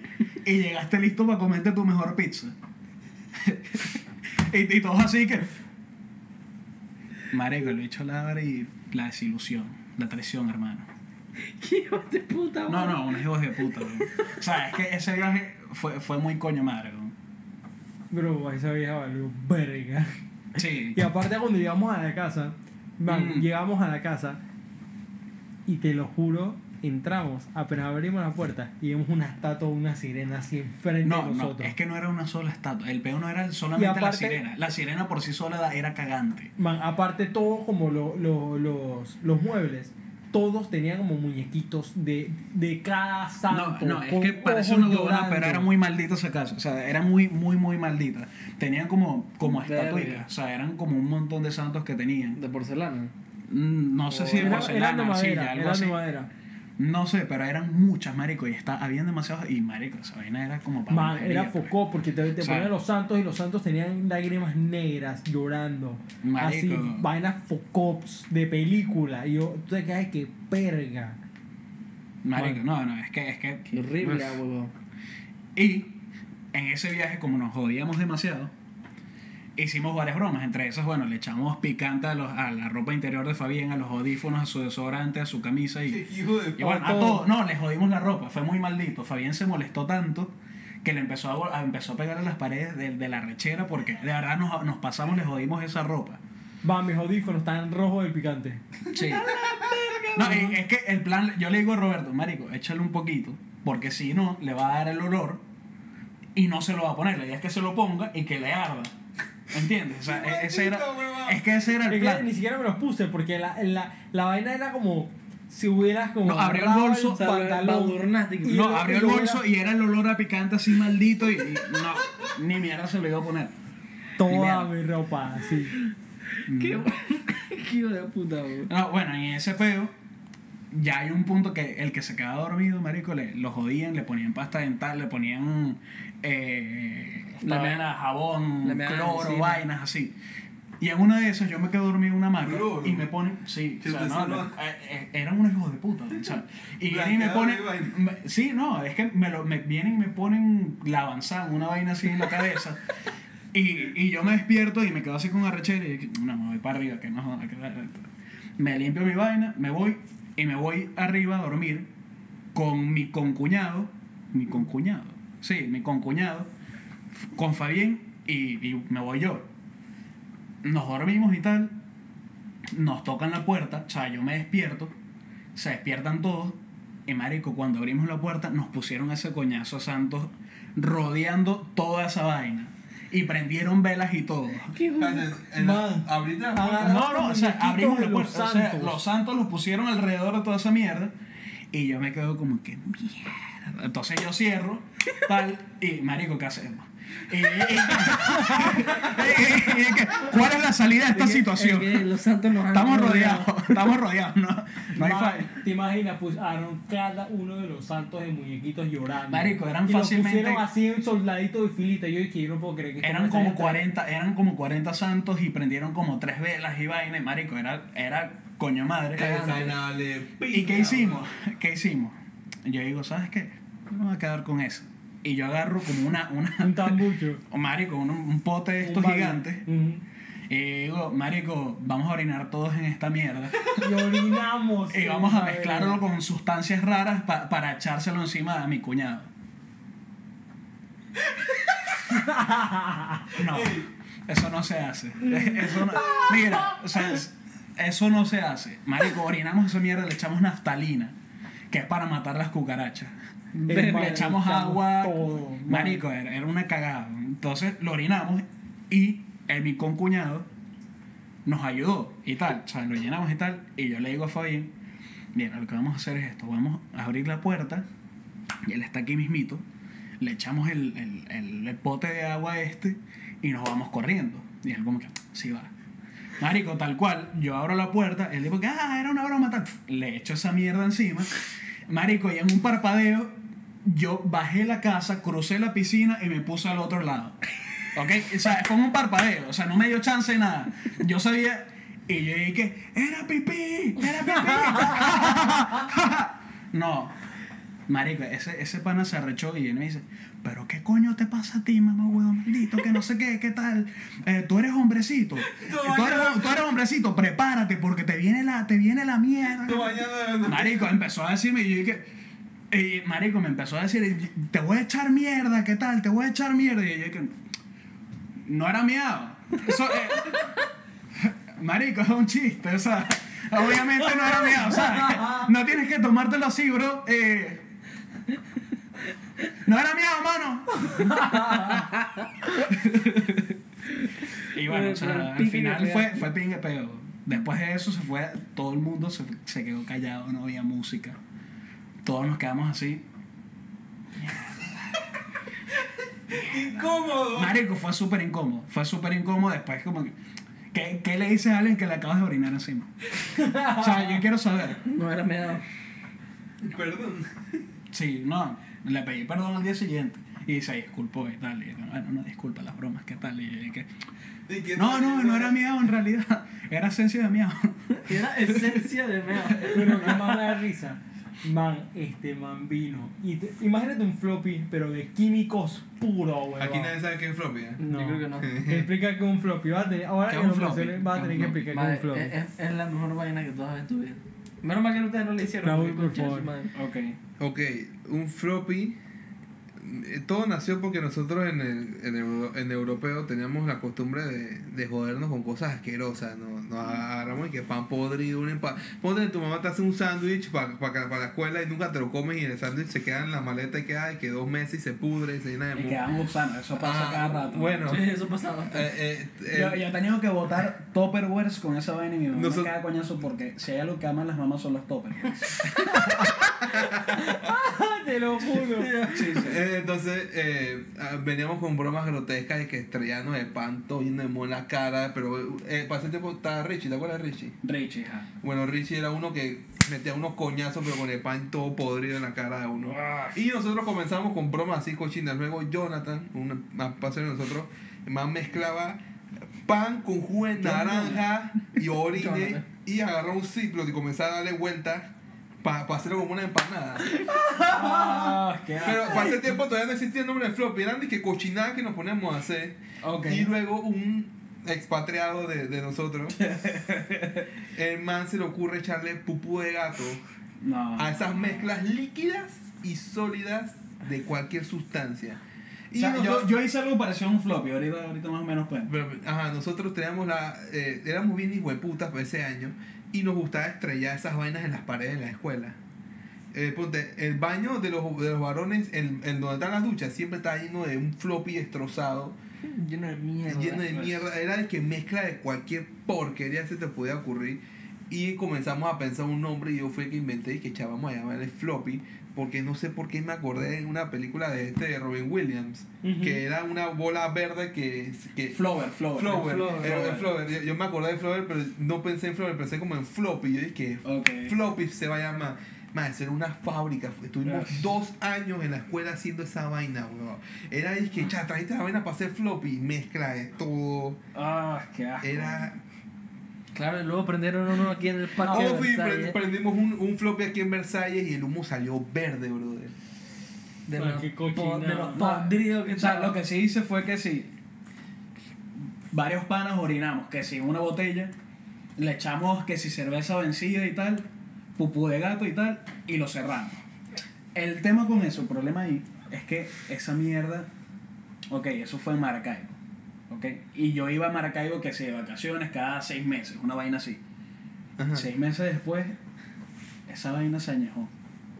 y llegaste listo para comerte tu mejor pizza. y, y todos así que... Marico, el bicho la abre y la desilusión, la traición, hermano. Hijo de puta, No, no, unos hijos de puta, weón. O sea, es que ese viaje fue, fue muy coño madre, weón. Bro, esa vieja valió verga. Sí. Y aparte cuando llegamos a la casa, man, Mm. llegamos a la casa y te lo juro, entramos, apenas abrimos la puerta y vimos una estatua, una sirena así enfrente No, de no, nosotros. es que no era una sola estatua. El peo no era solamente aparte- la sirena. La sirena por sí sola era cagante. Man, aparte todo como lo- lo- los, los muebles, todos tenían como muñequitos de, de cada No, santo. no, es con que parece una huevona, pero era muy maldita esa casa. O sea, era muy, muy, muy maldita. Tenían como, como Verga. estatuicas. O sea, eran como un montón de santos que tenían. De porcelana. Mm, No sé O si de porcelana, eran de sí, madera, algo eran así. de madera. No sé, pero eran muchas, marico. Y está, habían demasiados. Y, marico, esa vaina era como para. Man, era focó porque te, te O sea, ponían los santos y los santos tenían lágrimas negras llorando. Así, Marico. vainas focops de película. Y yo, tú te quedas que perga. Marico, no, no, es que. Es que Qué horrible, huevón. Y en ese viaje, como nos jodíamos demasiado, hicimos varias bromas. Entre esas, bueno, le echamos picante a, los- a la ropa interior de Fabián, a los audífonos, a su desodorante, a su camisa y, Hijo de y bueno, a todo. No, le jodimos la ropa. Fue muy maldito. Fabián se molestó tanto que le empezó a, a- empezó a pegar a las paredes de, de la rechera porque de verdad nos, nos pasamos, le jodimos esa ropa. Va, mis audífonos están rojos del picante. Sí. No, y es que el plan, yo le digo a Roberto, marico, échale un poquito, porque si no, le va a dar el olor y no se lo va a poner. La idea es que se lo ponga y que le arda. ¿Entiendes? O sea, e- ese era, es que ese era el Es que plan. ni siquiera me los puse porque la, la, la vaina era como si hubieras como. No, abrió el bolso, pantalón. y No, abrió el bolso y era el olor a picante así maldito y, y no, ni mierda se lo iba a poner. Toda mi ropa, así. Qué qué hijo de puta. No, bueno, y en ese peo, ya hay un punto que el que se quedaba dormido, marico, le, lo jodían, le ponían pasta dental, le ponían eh, La jabón, la cloro, encima. vainas así. Y en una de esas yo me quedo dormido en una hamaca Cloro. y me ponen, sí, o sea, no, eh, eh, eran unos hijos de puta, o sea, y vienen y me ponen, me- sí, no, es que me, lo, me vienen y me ponen la avanzada, una vaina así en la cabeza. Y, y yo me despierto y me quedo así con arrechera y digo, no, me voy para arriba, que no que Me limpio mi vaina, me voy y me voy arriba a dormir con mi concuñado, mi concuñado, sí, mi concuñado, con Fabián y, y me voy yo. Nos dormimos y tal, nos tocan la puerta, o sea, yo me despierto, se despiertan todos y marico, cuando abrimos la puerta nos pusieron ese coñazo a Santos rodeando toda esa vaina y prendieron velas y todo. Agarra- puerta. No, no, o sea, abrimos la los puerta. O sea, santos. los santos los pusieron alrededor de toda esa mierda. Y yo me quedo como que mierda. Entonces yo cierro, tal, y marico, ¿qué hacemos? Y, y- y- y- y- ¿Cuál es la salida de esta situación? Es que los santos nos Estamos rodeado. rodeados, estamos rodeados, no, no hay falla. ¿Te imaginas? Pusieron cada uno de los santos de muñequitos llorando. Marico, eran y los fácilmente- pusieron así en soldadito de filita. Yo dije, yo no puedo creer que Eran como salga 40, eran como 40 santos y prendieron como tres velas y vaina, y marico, era, era coño madre. Vale ¿Y qué hicimos? ¿Qué hicimos? Yo digo, ¿sabes qué? Me voy a quedar con eso. Y yo agarro como una, una Un tambucho. marico, un, un pote de estos gigantes. Ujú. Y digo, marico, vamos a orinar todos en esta mierda. Y orinamos. Y vamos a mezclarlo con sustancias raras pa- para echárselo encima a mi cuñado. No, eso no se hace. Eso no- mira, o sea, es- eso no se hace. Marico, orinamos esa mierda, le echamos naftalina, que es para matar las cucarachas. Le echamos agua. todo. Marico, era, era una cagada. Entonces lo orinamos y el, mi concuñado nos ayudó y tal. O sea, lo llenamos y tal. Y yo le digo a Fabián, mira, lo que vamos a hacer es esto. Vamos a abrir la puerta y él está aquí mismito. Le echamos el, el, el, el pote de agua este y nos vamos corriendo. Y él como que, sí va. Marico, tal cual, yo abro la puerta, él dijo que, ah, era una broma, tal. Le echo esa mierda encima. Marico, y en un parpadeo, yo bajé la casa, crucé la piscina y me puse al otro lado. ¿Ok? O sea, fue un parpadeo, o sea, no me dio chance de nada. Yo sabía, y yo dije, era pipí, era pipí. no, Marico, ese, ese pana se arrechó y él me dice, pero qué coño te pasa a ti, mamá huevo maldito, que no sé qué, qué tal. Eh, tú eres hombrecito. Tú eres, tú eres hombrecito, prepárate porque te viene la, te viene la mierda. Marico, empezó a decirme, y yo dije, y Marico me empezó a decir, te voy a echar mierda, ¿qué tal? Te voy a echar mierda. Y yo dije, no era miado. Eso, eh, Marico, es un chiste, o sea, obviamente no era miado, o sea, no tienes que tomártelo así, bro. Eh, no era miado, mano. y bueno, o sea, al final que fue, fue pingue peo. Después de eso se fue, todo el mundo se, se quedó callado, no había música. Todos nos quedamos así. Incómodo. Marico, fue súper incómodo. Fue súper incómodo después como que... ¿qué, ¿Qué le dices a alguien que le acabas de orinar encima? O sea, yo quiero saber. No era meado. Perdón. Sí, no. Le pedí perdón al día siguiente. Y se disculpó y tal. Y bueno, no, disculpa las bromas, ¿qué tal? Y yo dije, ¿Y qué no, no, no era miau en realidad. Era esencia de miau. Era esencia de meado. Pero que más da risa. Man, este man vino. Y te- imagínate un floppy, pero de químicos puro, weón. Aquí nadie sabe qué es floppy, ¿eh? No. Yo creo que no. Explica que es un floppy. Va a tener, ahora ¿Qué un mencioné, va a ¿Qué tener un que floppy? explicar qué es un floppy. es, es la mejor vaina que tú has visto en tu vida. Menos mal que ustedes no le hicieron. Raúl, por favor. Ok. Ok, un floppy. Eh, Todo nació porque nosotros en el, en el en europeo teníamos la costumbre de, de jodernos con cosas asquerosas. Nos, nos agarramos y que pan podrido, un empa Ponte que tu mamá te hace un sándwich para la escuela y nunca te lo comes y el sándwich se queda en la maleta y queda y que dos meses y se pudre y se llena de Y quedan gusanos, eso pasa Ah, cada rato. Bueno, Sí, eso pasaba. eh, eh, eh, Yo, yo he tenido que botar topperwares con esa vaina y mi mamá Nosotros- me caga coñazo porque si hay algo que aman las mamás son los topperwares. Te lo juro. Sí, sí. Eh, entonces eh, ah, veníamos con bromas grotescas de que estrellarnos de pan todo lleno de mo en la cara, pero eh, para ese tiempo estaba Richie, ¿te acuerdas de Richie? Richie, ja. Bueno, Richie era uno que metía unos coñazos pero con el pan todo podrido en la cara de uno. Y nosotros comenzamos con bromas así cochinas. Luego Jonathan, un más de nosotros, más mezclaba pan con jugo de naranja y orine y agarró un ciclo y comenzaba a darle vueltas para hacerlo como una empanada. Ah, qué Pero para ese tiempo todavía no existía el nombre de floppy, eran de que cochinadas que nos poníamos a hacer. Ok. Y luego un expatriado de, de nosotros, el man se le ocurre echarle pupú de gato No. a esas mezclas líquidas y sólidas de cualquier sustancia. O Y sea, yo, nosotros, yo hice algo parecido a un floppy, ahorita, ahorita más o menos pues. pero, ajá, nosotros teníamos la, eh, éramos bien hijueputas para ese año y nos gustaba estrellar esas vainas en las paredes de la escuela. Eh, ponte, el baño de los, de los varones, el, el donde están las duchas, siempre está lleno de un floppy destrozado Lleno de mierda. lleno de mierda. Era el que mezcla de cualquier porquería se te podía ocurrir. Y comenzamos a pensar un nombre y yo fui el que inventé y que echábamos a llamarle floppy. Porque no sé por qué me acordé de una película de este de Robin Williams. Que era una bola verde que... que Flower, flower. Flower, Flower. Flower. Yo, yo me acordé de Flower, pero no pensé en Flower, pensé como en floppy. Yo dije, Ok. floppy se va a llamar. Más, era una fábrica. Estuvimos dos años en la escuela haciendo esa vaina, weón. Era que, ya, trajiste la vaina para hacer floppy. Mezcla de todo. Ah, qué asco. Era. Claro, y luego prendieron uno aquí en el parque. Oh, de sí, Versalles, pre- prendimos un, un floppy aquí en Versalles y el humo salió verde, brother. de Ah, los po- cochinada. de los No, podridos que O sea, lo que sí hice fue que sí. Varios panas orinamos, que si una botella, le echamos que si cerveza vencida y tal, pupú de gato y tal, y lo cerramos. El tema con eso, el problema ahí, es que esa mierda, ok, eso fue en Maracaibo, ok, y yo iba a Maracaibo que si de vacaciones cada seis meses, una vaina así. Ajá. Seis meses después, esa vaina se añejó.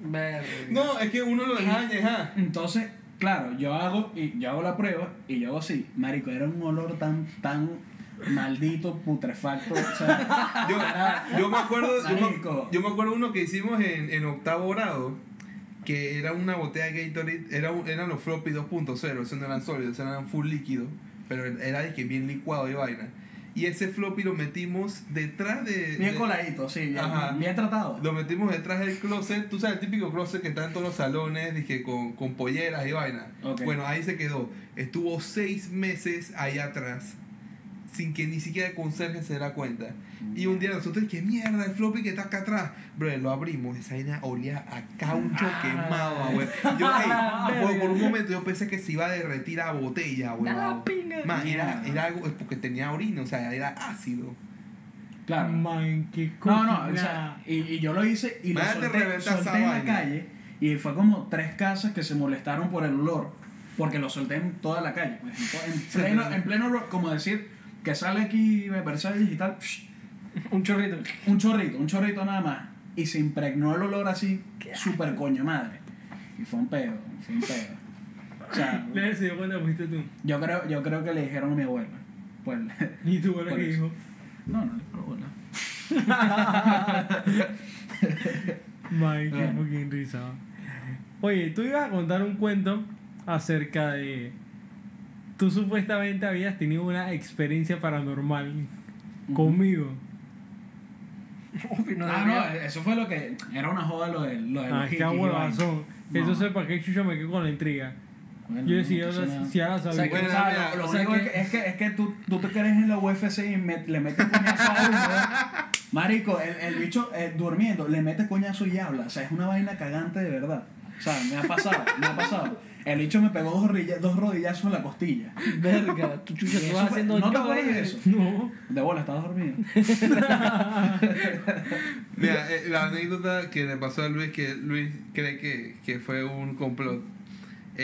Verga. No, es que uno lo deja añejar. Entonces, claro, yo hago, y yo hago la prueba y yo hago así. Marico, era un olor tan, tan maldito, putrefacto. O sea, Yo, yo me acuerdo, yo me, Marico. yo me acuerdo uno que hicimos en, en octavo grado, que era una botella de Gatorade, era eran los floppy 2.0, esos no eran sólidos, esos eran full líquido, pero era de que bien licuado y vaina. Y ese floppy lo metimos detrás de... bien de- coladito, sí, ya, Ajá. bien tratado. Lo metimos detrás del closet, tú sabes, el típico closet que está en todos los salones, dije, con, con polleras y vaina. Ok. Bueno, ahí se quedó. Estuvo seis meses ahí atrás. Sin que ni siquiera el conserje se diera cuenta. Y un día nosotros, ¿qué mierda? El floppy que está acá atrás. Bro, lo abrimos, esa vaina olía a caucho quemado, güey. Yo, ey, por, por un momento yo pensé que se iba a derretir a botella, güey. Man, era, era algo, es porque tenía orina, o sea, era ácido. Claro. Man, qué No, no, o sea, y, y yo lo hice y lo Imagínate solté, solté en la vaina. calle y fue como tres casas que se molestaron por el olor, porque lo solté en toda la calle. pues, en, pleno, en pleno, como decir, que sale aquí Versalles digital, Un chorrito. un chorrito, un chorrito nada más, y se impregnó el olor así, súper coño madre. Y fue un pedo, fue un pedo. O sea, se dio cuenta, fuiste tú. yo creo, yo creo que le dijeron a mi abuela. Pues, Y tu abuela eso. dijo. no, no, pero bueno. Man, qué Bueno. fucking risa. Oye, tú ibas a contar un cuento acerca de. Tú supuestamente habías tenido una experiencia paranormal conmigo. Uy, no Ah, no, eso fue lo que. Era una joda lo de, lo de Ah, los huevazón. No. sé para qué chucho me quedo con la intriga. Bueno, Yo no, decía, entonces si si ya la O sea, sabía. que- O sea, lo, lo o sea único que- es que, es que, es que tú, tú te crees en la UFC y met- le metes coñazo a uno. ¿eh? Marico, el, el bicho eh, durmiendo, le mete coñazo y habla. O sea, es una vaina cagante de verdad. O sea, me ha pasado, me ha pasado. El bicho me pegó dos, rodilla- dos rodillazos en la costilla. Verga, tu chucha, tú vas haciendo ¿No te acuerdas de eso? No. De bola, estabas dormido. Mira, eh, la anécdota que le pasó a Luis, que Luis cree que, que fue un complot,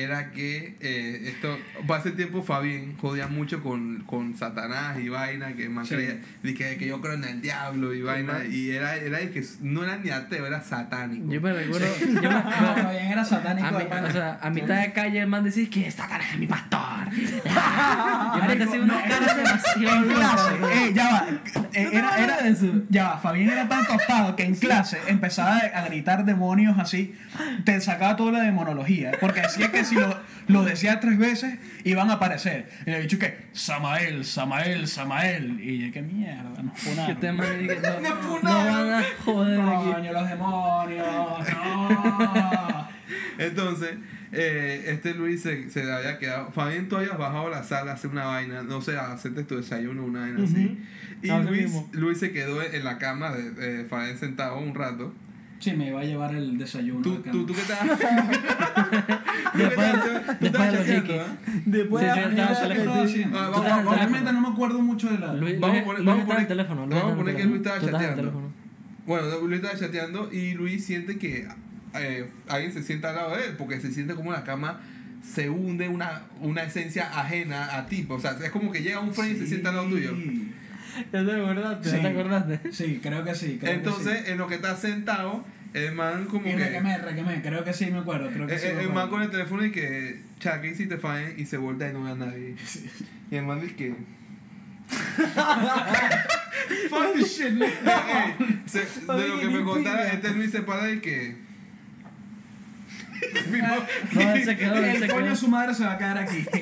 era que eh, esto, para ese tiempo Fabián jodía mucho con, con Satanás y vaina, que más Sí. creía, que, que yo creo en el diablo y vaina, y era, era que no era ni ateo, era satánico. Yo me recuerdo. Yo me, No, bien era satánico. a, mi- o sea, a mitad de calle el man decía que Satanás es mi pastor. y el man te hacía unas caras demasiado en clase, locas, eh, ya va, eh, era, era, ya va, Fabián era tan tostado que en clase empezaba a gritar demonios así, te sacaba toda la demonología, porque decía que si lo, lo decía tres veces iban a aparecer. Y le he dicho que Samael, Samael, Samael, y yo, qué mierda, no fue nada. Que te man dije, no, No no, van a joder aquí. Coño, los demonios, no. Entonces, eh, este Luis se, se había quedado. Fabián todavía bajado a la sala a hacer una vaina, no sé, hacerte tu desayuno, una vaina así. Y Así Luis. Luis se quedó en la cama de, de Fabián sentado un rato. Sí, me iba a llevar el desayuno. Tú, acá. tú, tú qué estabas. Después- tú después de los. ¿ah? Después Sí, de sí, la estaba primera ¿Qué solo- que estaba te- haciendo? Ah, Realmente no me acuerdo mucho de la... Luis, Vamos a poner- Luis vamos poner- el teléfono. Luis vamos a poner que. Luis estaba chateando. Bueno, Luis estaba chateando y Luis siente que eh, alguien se sienta al lado de él porque se siente como la cama se hunde una, una esencia ajena a ti. O sea, es como que llega un friend y se sienta al lado tuyo. Sí. Ya te acordaste. Sí. ¿Te acordaste? Sí, creo que sí. Creo Entonces, que en lo que está sentado, el man como sí. Y que... requemé, requemé, creo que sí me acuerdo. Creo que El, sí me el man con el teléfono y que, cha, ¿qué hiciste, Fabián? Y se voltea y no ve a nadie. Y el man dice que... Fuck shit. Eh, eh, de lo que me pinga. este Luis se para y que... No, él se quedó, él se El coño de su madre se va a quedar aquí.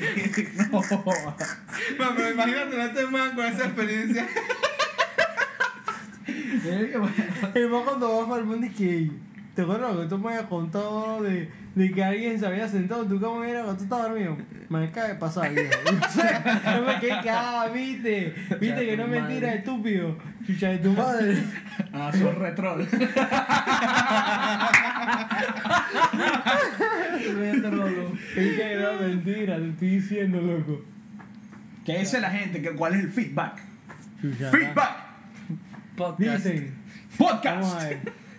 No. Man, pero imagínate a este man con esa experiencia. El man cuando va para el mundo y que. ¿Te acuerdas que tú me habías contado de, de que alguien se había sentado en tu cama y era cuando tú estabas dormido? Me acaba de pasar, viejo. Yo me quedé que, ah, viste. Viste que no es mentira, madre. estúpido. Chucha de tu madre. Ah, son retrol. Viste que no es mentira, te estoy diciendo, loco. ¿Qué dice la gente? ¿Que ¿Cuál es el feedback? Chucha. Feedback. Podcast. Dicen. Podcast.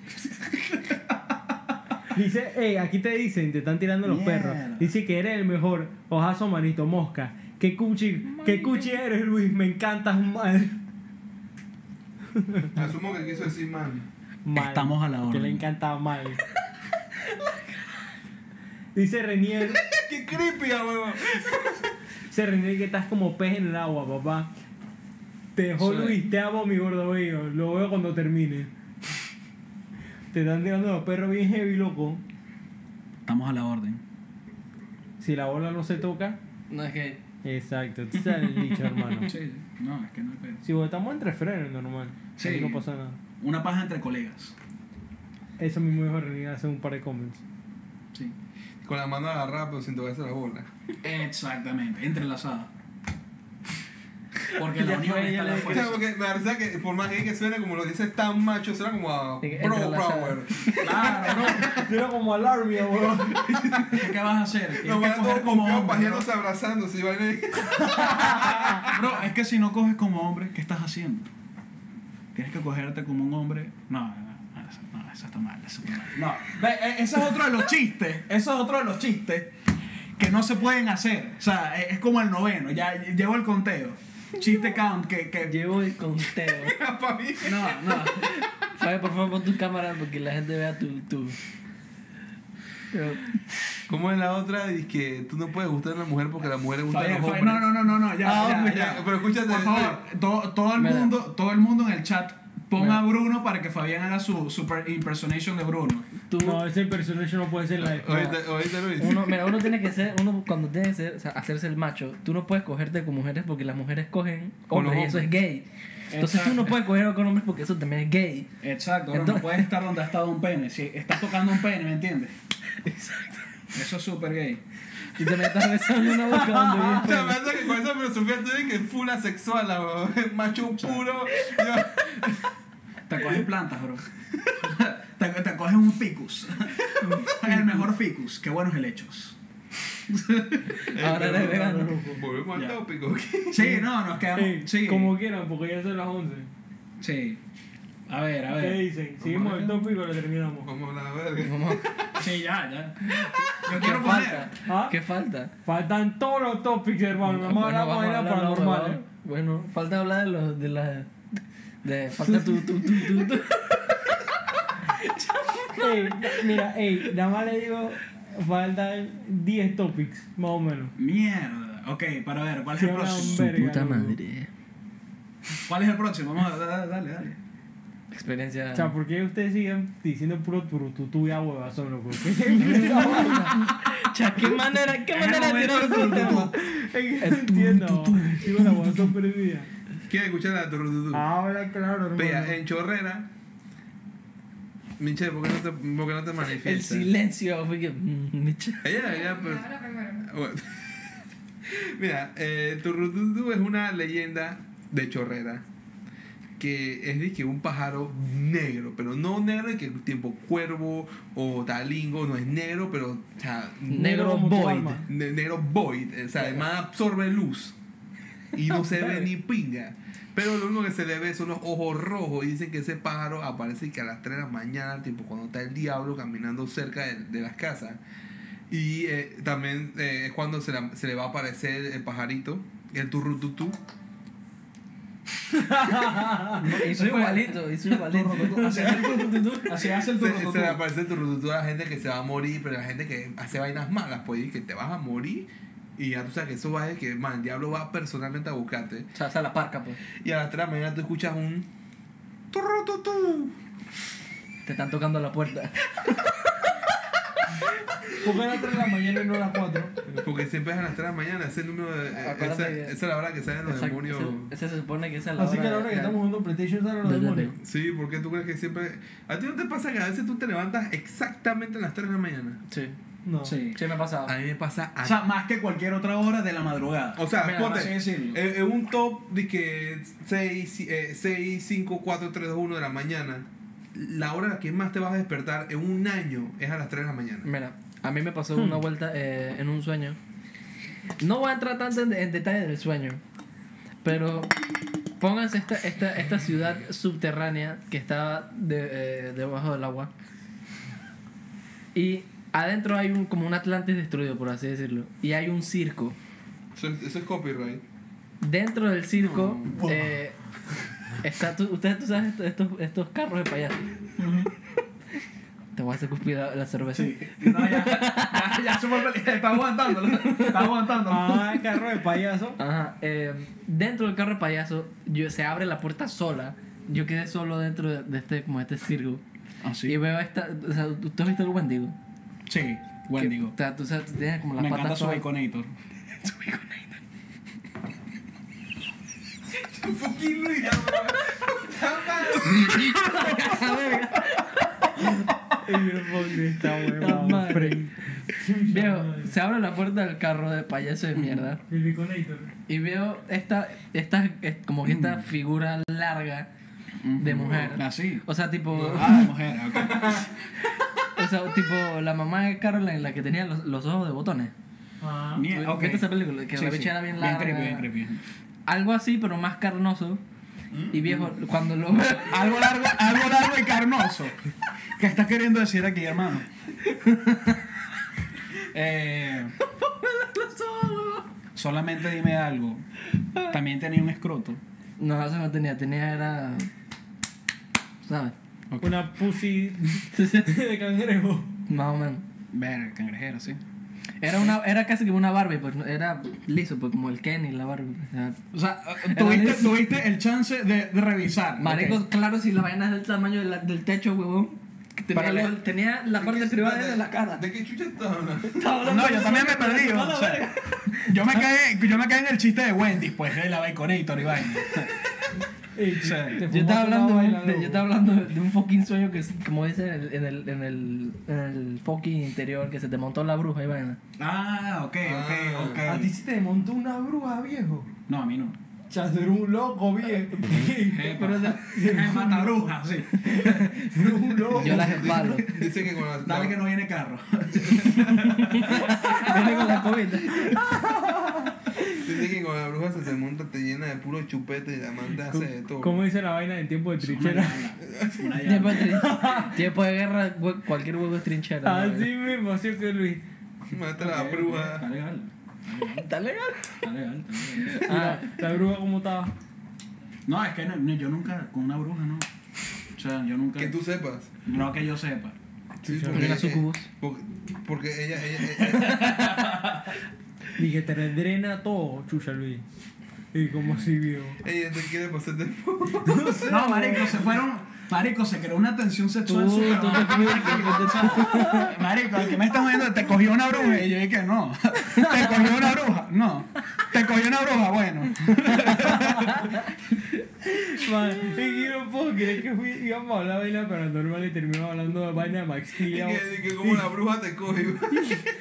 Dice, hey, aquí te dicen, te están tirando los Mierda. perros. Dice que eres el mejor. Ojazo, manito, mosca. Que cuchi, que cuchi eres, Luis. Me encantas mal. Asumo que quiso decir man. mal. Estamos a la Que orden. le encanta mal. Dice Renier, ¡Qué creepy, ah, huevón! dice Renier que estás como pez en el agua, papá. Te dejó. Luis, te amo mi gordo bello. Lo veo cuando termine. Te están tirando los perros bien heavy, loco. Estamos a la orden. Si la bola no se toca, No, es que. Exacto, tú sabes el dicho, hermano. Sí, no, es que no hay pedo. Si pues, estamos entre frenos, normal. Sí. Ahí no pasa nada. Una paja entre colegas. Eso mismo dijo René hace un par de comments. Sí. Con la mano agarrada, pero sin tocarse la bola. Exactamente, entrelazada. Porque la unión está la le- O sea, fuerza. porque me parece que por más gay que suene, como lo dices tan macho, suena como a bro power. Claro, bro. Era como alarmia, weón. ¿Qué, qué vas a hacer? Nos van coger todos como como hombre. bro. pajeándose abrazándose y. Bro, es que si no coges como hombre, ¿qué estás haciendo? Tienes que cogerte como un hombre. No, no, no, eso, no, eso está mal, eso está mal. No, ve, e- ese es otro de los chistes. Eso es otro de los chistes que no se pueden hacer. O sea, e- es como el noveno, ya llevo el conteo. Chiste count que. que Llevo el conteo. No, no. Fabi, por favor, pon tu cámara porque la gente vea tu. tu... Pero, ¿Cómo es la otra? Dice que tú no puedes gustar a una mujer porque a la mujer le gustan Fabián, los hombres. no, no, no, no, no, ya, Ah, ya, hombre, ya. Pero escúchate, Por favor, todo, todo el mundo, todo el mundo en el chat ponga a Bruno para que Fabián haga su super impersonation de Bruno. tú, No, ese impersonation no puede ser la ahorita lo dice. uno, mira, uno tiene que ser, uno cuando tiene que ser, o sea, hacerse el macho, tú no puedes cogerte con mujeres porque las mujeres cogen Con hombres y eso es gay. Entonces tú no puedes coger con hombres porque eso también es gay. Exacto, bro, Entonces- no puedes estar donde ha estado un pene. Si estás tocando un pene, ¿me entiendes? Exacto. Eso es súper gay. Y te metas besando una boca donde vive O sea, me hace que con esa filosofía tú dices que es full asexual, la macho puro. Yo- Te coges plantas, bro. te, te coges un ficus. el mejor ficus. Qué buenos helechos. Ahora eres vegano. Volvemos al tópico. Sí, no, nos quedamos. Ey, sí. Como quieran, porque ya son las 11. Sí. A ver, a ¿Qué ver. dicen? Seguimos el tópico y lo terminamos. Vamos a la verga. Vamos. Sí, ya, ya. Yo ¿Qué quiero poner. falta? ¿Ah? ¿Qué falta? Faltan todos los topics, hermano. Vamos a Bueno, hablar de hablar. Bueno, falta hablar de los de la de falta tu tu tu tu, tu. Ey, mira, ey, nada más le digo, faltan 10 topics, más o menos. Mierda. Ok, para ver, ¿cuál es el próximo? verga, loco. ¿Cuál es el próximo? Vamos a dale, dale. dale. Experiencia. O sea, ¿por qué ustedes siguen diciendo puro turututú y agua solo? ¿Por qué? Cha, ¿qué manera, qué el manera de tirar un turututú. Es que no entiendo. Digo la perdida. ¿Quieres escuchar la turututú? Habla claro, hermano. Vea, en Chorrera. Michelle, ¿por qué no te, por qué no te El manifiestas? silencio fue que mm, Micha. Ella, ella, pero- Ahora primero. Bueno. Mira, eh, Turrututu es una leyenda de chorrera que es de que un pájaro negro, pero no negro de que tiempo cuervo o talingo, no es negro, pero o sea, Negro tu void. ne- negro void, o sea, además absorbe luz y no se ve ni pinga. Pero lo único que se le ve son los ojos rojos y dicen que ese pájaro aparece que a las 3 de la mañana, tipo cuando está el diablo caminando cerca de, de las casas. Y eh, también eh, es cuando se, la- se le va a aparecer el pajarito, el turrututú. Hizo igualito, hizo igualito. Así hace el turututú. Así hace el Se, turututú. se le aparece el turrututú a la gente que se va a morir, pero la gente que hace vainas malas, pues, y que te vas a morir. Y ya tú sabes que eso va a que, man, el diablo va personalmente a buscarte. O sea, sea, la parca, pues. Y a las 3 de la mañana tú escuchas un. Te están tocando la puerta. ¿Por qué a las 3 de la mañana y no a las 4? Porque siempre es a las 3 de la mañana, ese número de. eh, Esa, que- esa es la hora que salen los Exacto, demonios. ese, ese se supone que esa es la Así hora que a la hora que de- estamos jugando PlayStation salen los de- de- demonios. Sí, porque tú crees que siempre. ¿A ti no te pasa que a veces tú te levantas exactamente a las 3 de la mañana? Sí, No. Sí. sí me ha pasado. A mí me pasa a O sea, más que cualquier otra hora de la madrugada. O sea, ponte, decirlo. eh, en un top de que 6, eh, 6, 5, 4, 3, 2, 1 de la mañana, la hora en la que más te vas a despertar en un año es a las 3 de la mañana. Mira, a mí me pasó una vuelta eh, en un sueño. No voy a entrar tanto en, en detalle del sueño, pero pónganse esta, esta, esta ciudad subterránea que está de, eh, debajo del agua. Y adentro hay un, como un Atlantis destruido, por así decirlo. Y hay un circo. Eso, es- eso es copyright. Dentro del circo eh, está, tú, ustedes tú sabes estos, estos, estos carros de payaso. Te voy a hacer cuspir la, la cerveza. Sí. No, ya, ya, ya el- Está aguantándolo. Está aguantándolo. Ah, carro de payaso. Ajá, eh, dentro del carro de payaso yo, se abre la puerta sola. Yo quedé solo dentro de, de este, como este circo. Ah, Y sí. veo esta. O sea, ¿tú tú has visto el Wendigo? Sí, Wendigo. O sea, tienes como las Me encanta patas su todas- Baconator. Fucking Luis, La huevada, madre. Viejo, se abre la puerta del carro de payaso de mierda. El Beconator. Y veo esta, esta, es como que esta figura larga de mujer. Así. O sea, tipo, Ah, de mujer, ok. tipo la mamá de Caroline, la que tenía los, los ojos de botones. Ah. Mie- ok. ¿Viste esa película? Que Sí, la sí. bicha era bien larga. creepy, bien creepy. Algo así, pero más carnoso. Y viejo, cuando lo Algo largo, algo largo y carnoso. ¿Qué estás queriendo decir aquí, hermano? Eh, solamente dime algo. También tenía un escroto. No, eso no tenía, tenía era. ¿Sabes? Una pussy de cangrejo. Más o menos. Ver, cangrejero, sí. Era, una, era casi como una Barbie, pues era liso, pues como el Ken y la Barbie. O sea, O sea, tuviste, tuviste el chance de, de revisar. marico, ok. claro, si la vaina es del tamaño de la- del techo, huevón. que Tenía, Para lo- leer. tenía la parte privada de la cara. ¿De qué chucha estás hablando? No, yo también me perdí. o sea, yo, me caí, yo me caí en el chiste de Wendy, pues, de la Baconator y vaina. Yo estaba hablando, de, yo estaba hablando de un fucking sueño que, es- como dice en el, en el, en el, en el fucking interior, que se te montó la bruja y vaina. Ah, ok, ok, ok. A ti sí te montó una bruja, viejo. No, a mí no. Eres un loco, viejo. Pero es mata bruja, sí. Un loco. Yo las espalo. Dice que con la. Dale que no viene carro. Viene con la COVID. Dice que con la bruja se te monta, te llena de puro chupete y la manda hace de todo. ¿Cómo dice la vaina en tiempo de trinchera? Una Tiempo de, trin- tiempo de guerra, hue- cualquier huevo es trinchera. Así mismo, así que Luis. Mata a la bruja. Está legal. Está legal. Está legal. está legal. Ah, La bruja, ¿cómo estaba? No, es que no- no, yo nunca, con una bruja, no. O sea, yo nunca. Que tú sepas. No que yo sepa. Sí, Era sucubus. porque, porque ella, ella, ella, Dije, te drena todo, chucha Luis. Y como si vio. ella te quiere pasar de No, marico, se fueron. Marico, se creó una tensión sexual Tú, súper tú te fuiste. Marico, el que me estás viendo, te cogió una bruja. Y yo dije, no. ¿Te cogió una bruja? No. ¿Te cogió una bruja? Bueno. Man, es que no puedo creer que fui, íbamos a hablar de vaina paranormal y terminamos hablando de vaina de Max Y Steel. que, y que como la bruja te coge.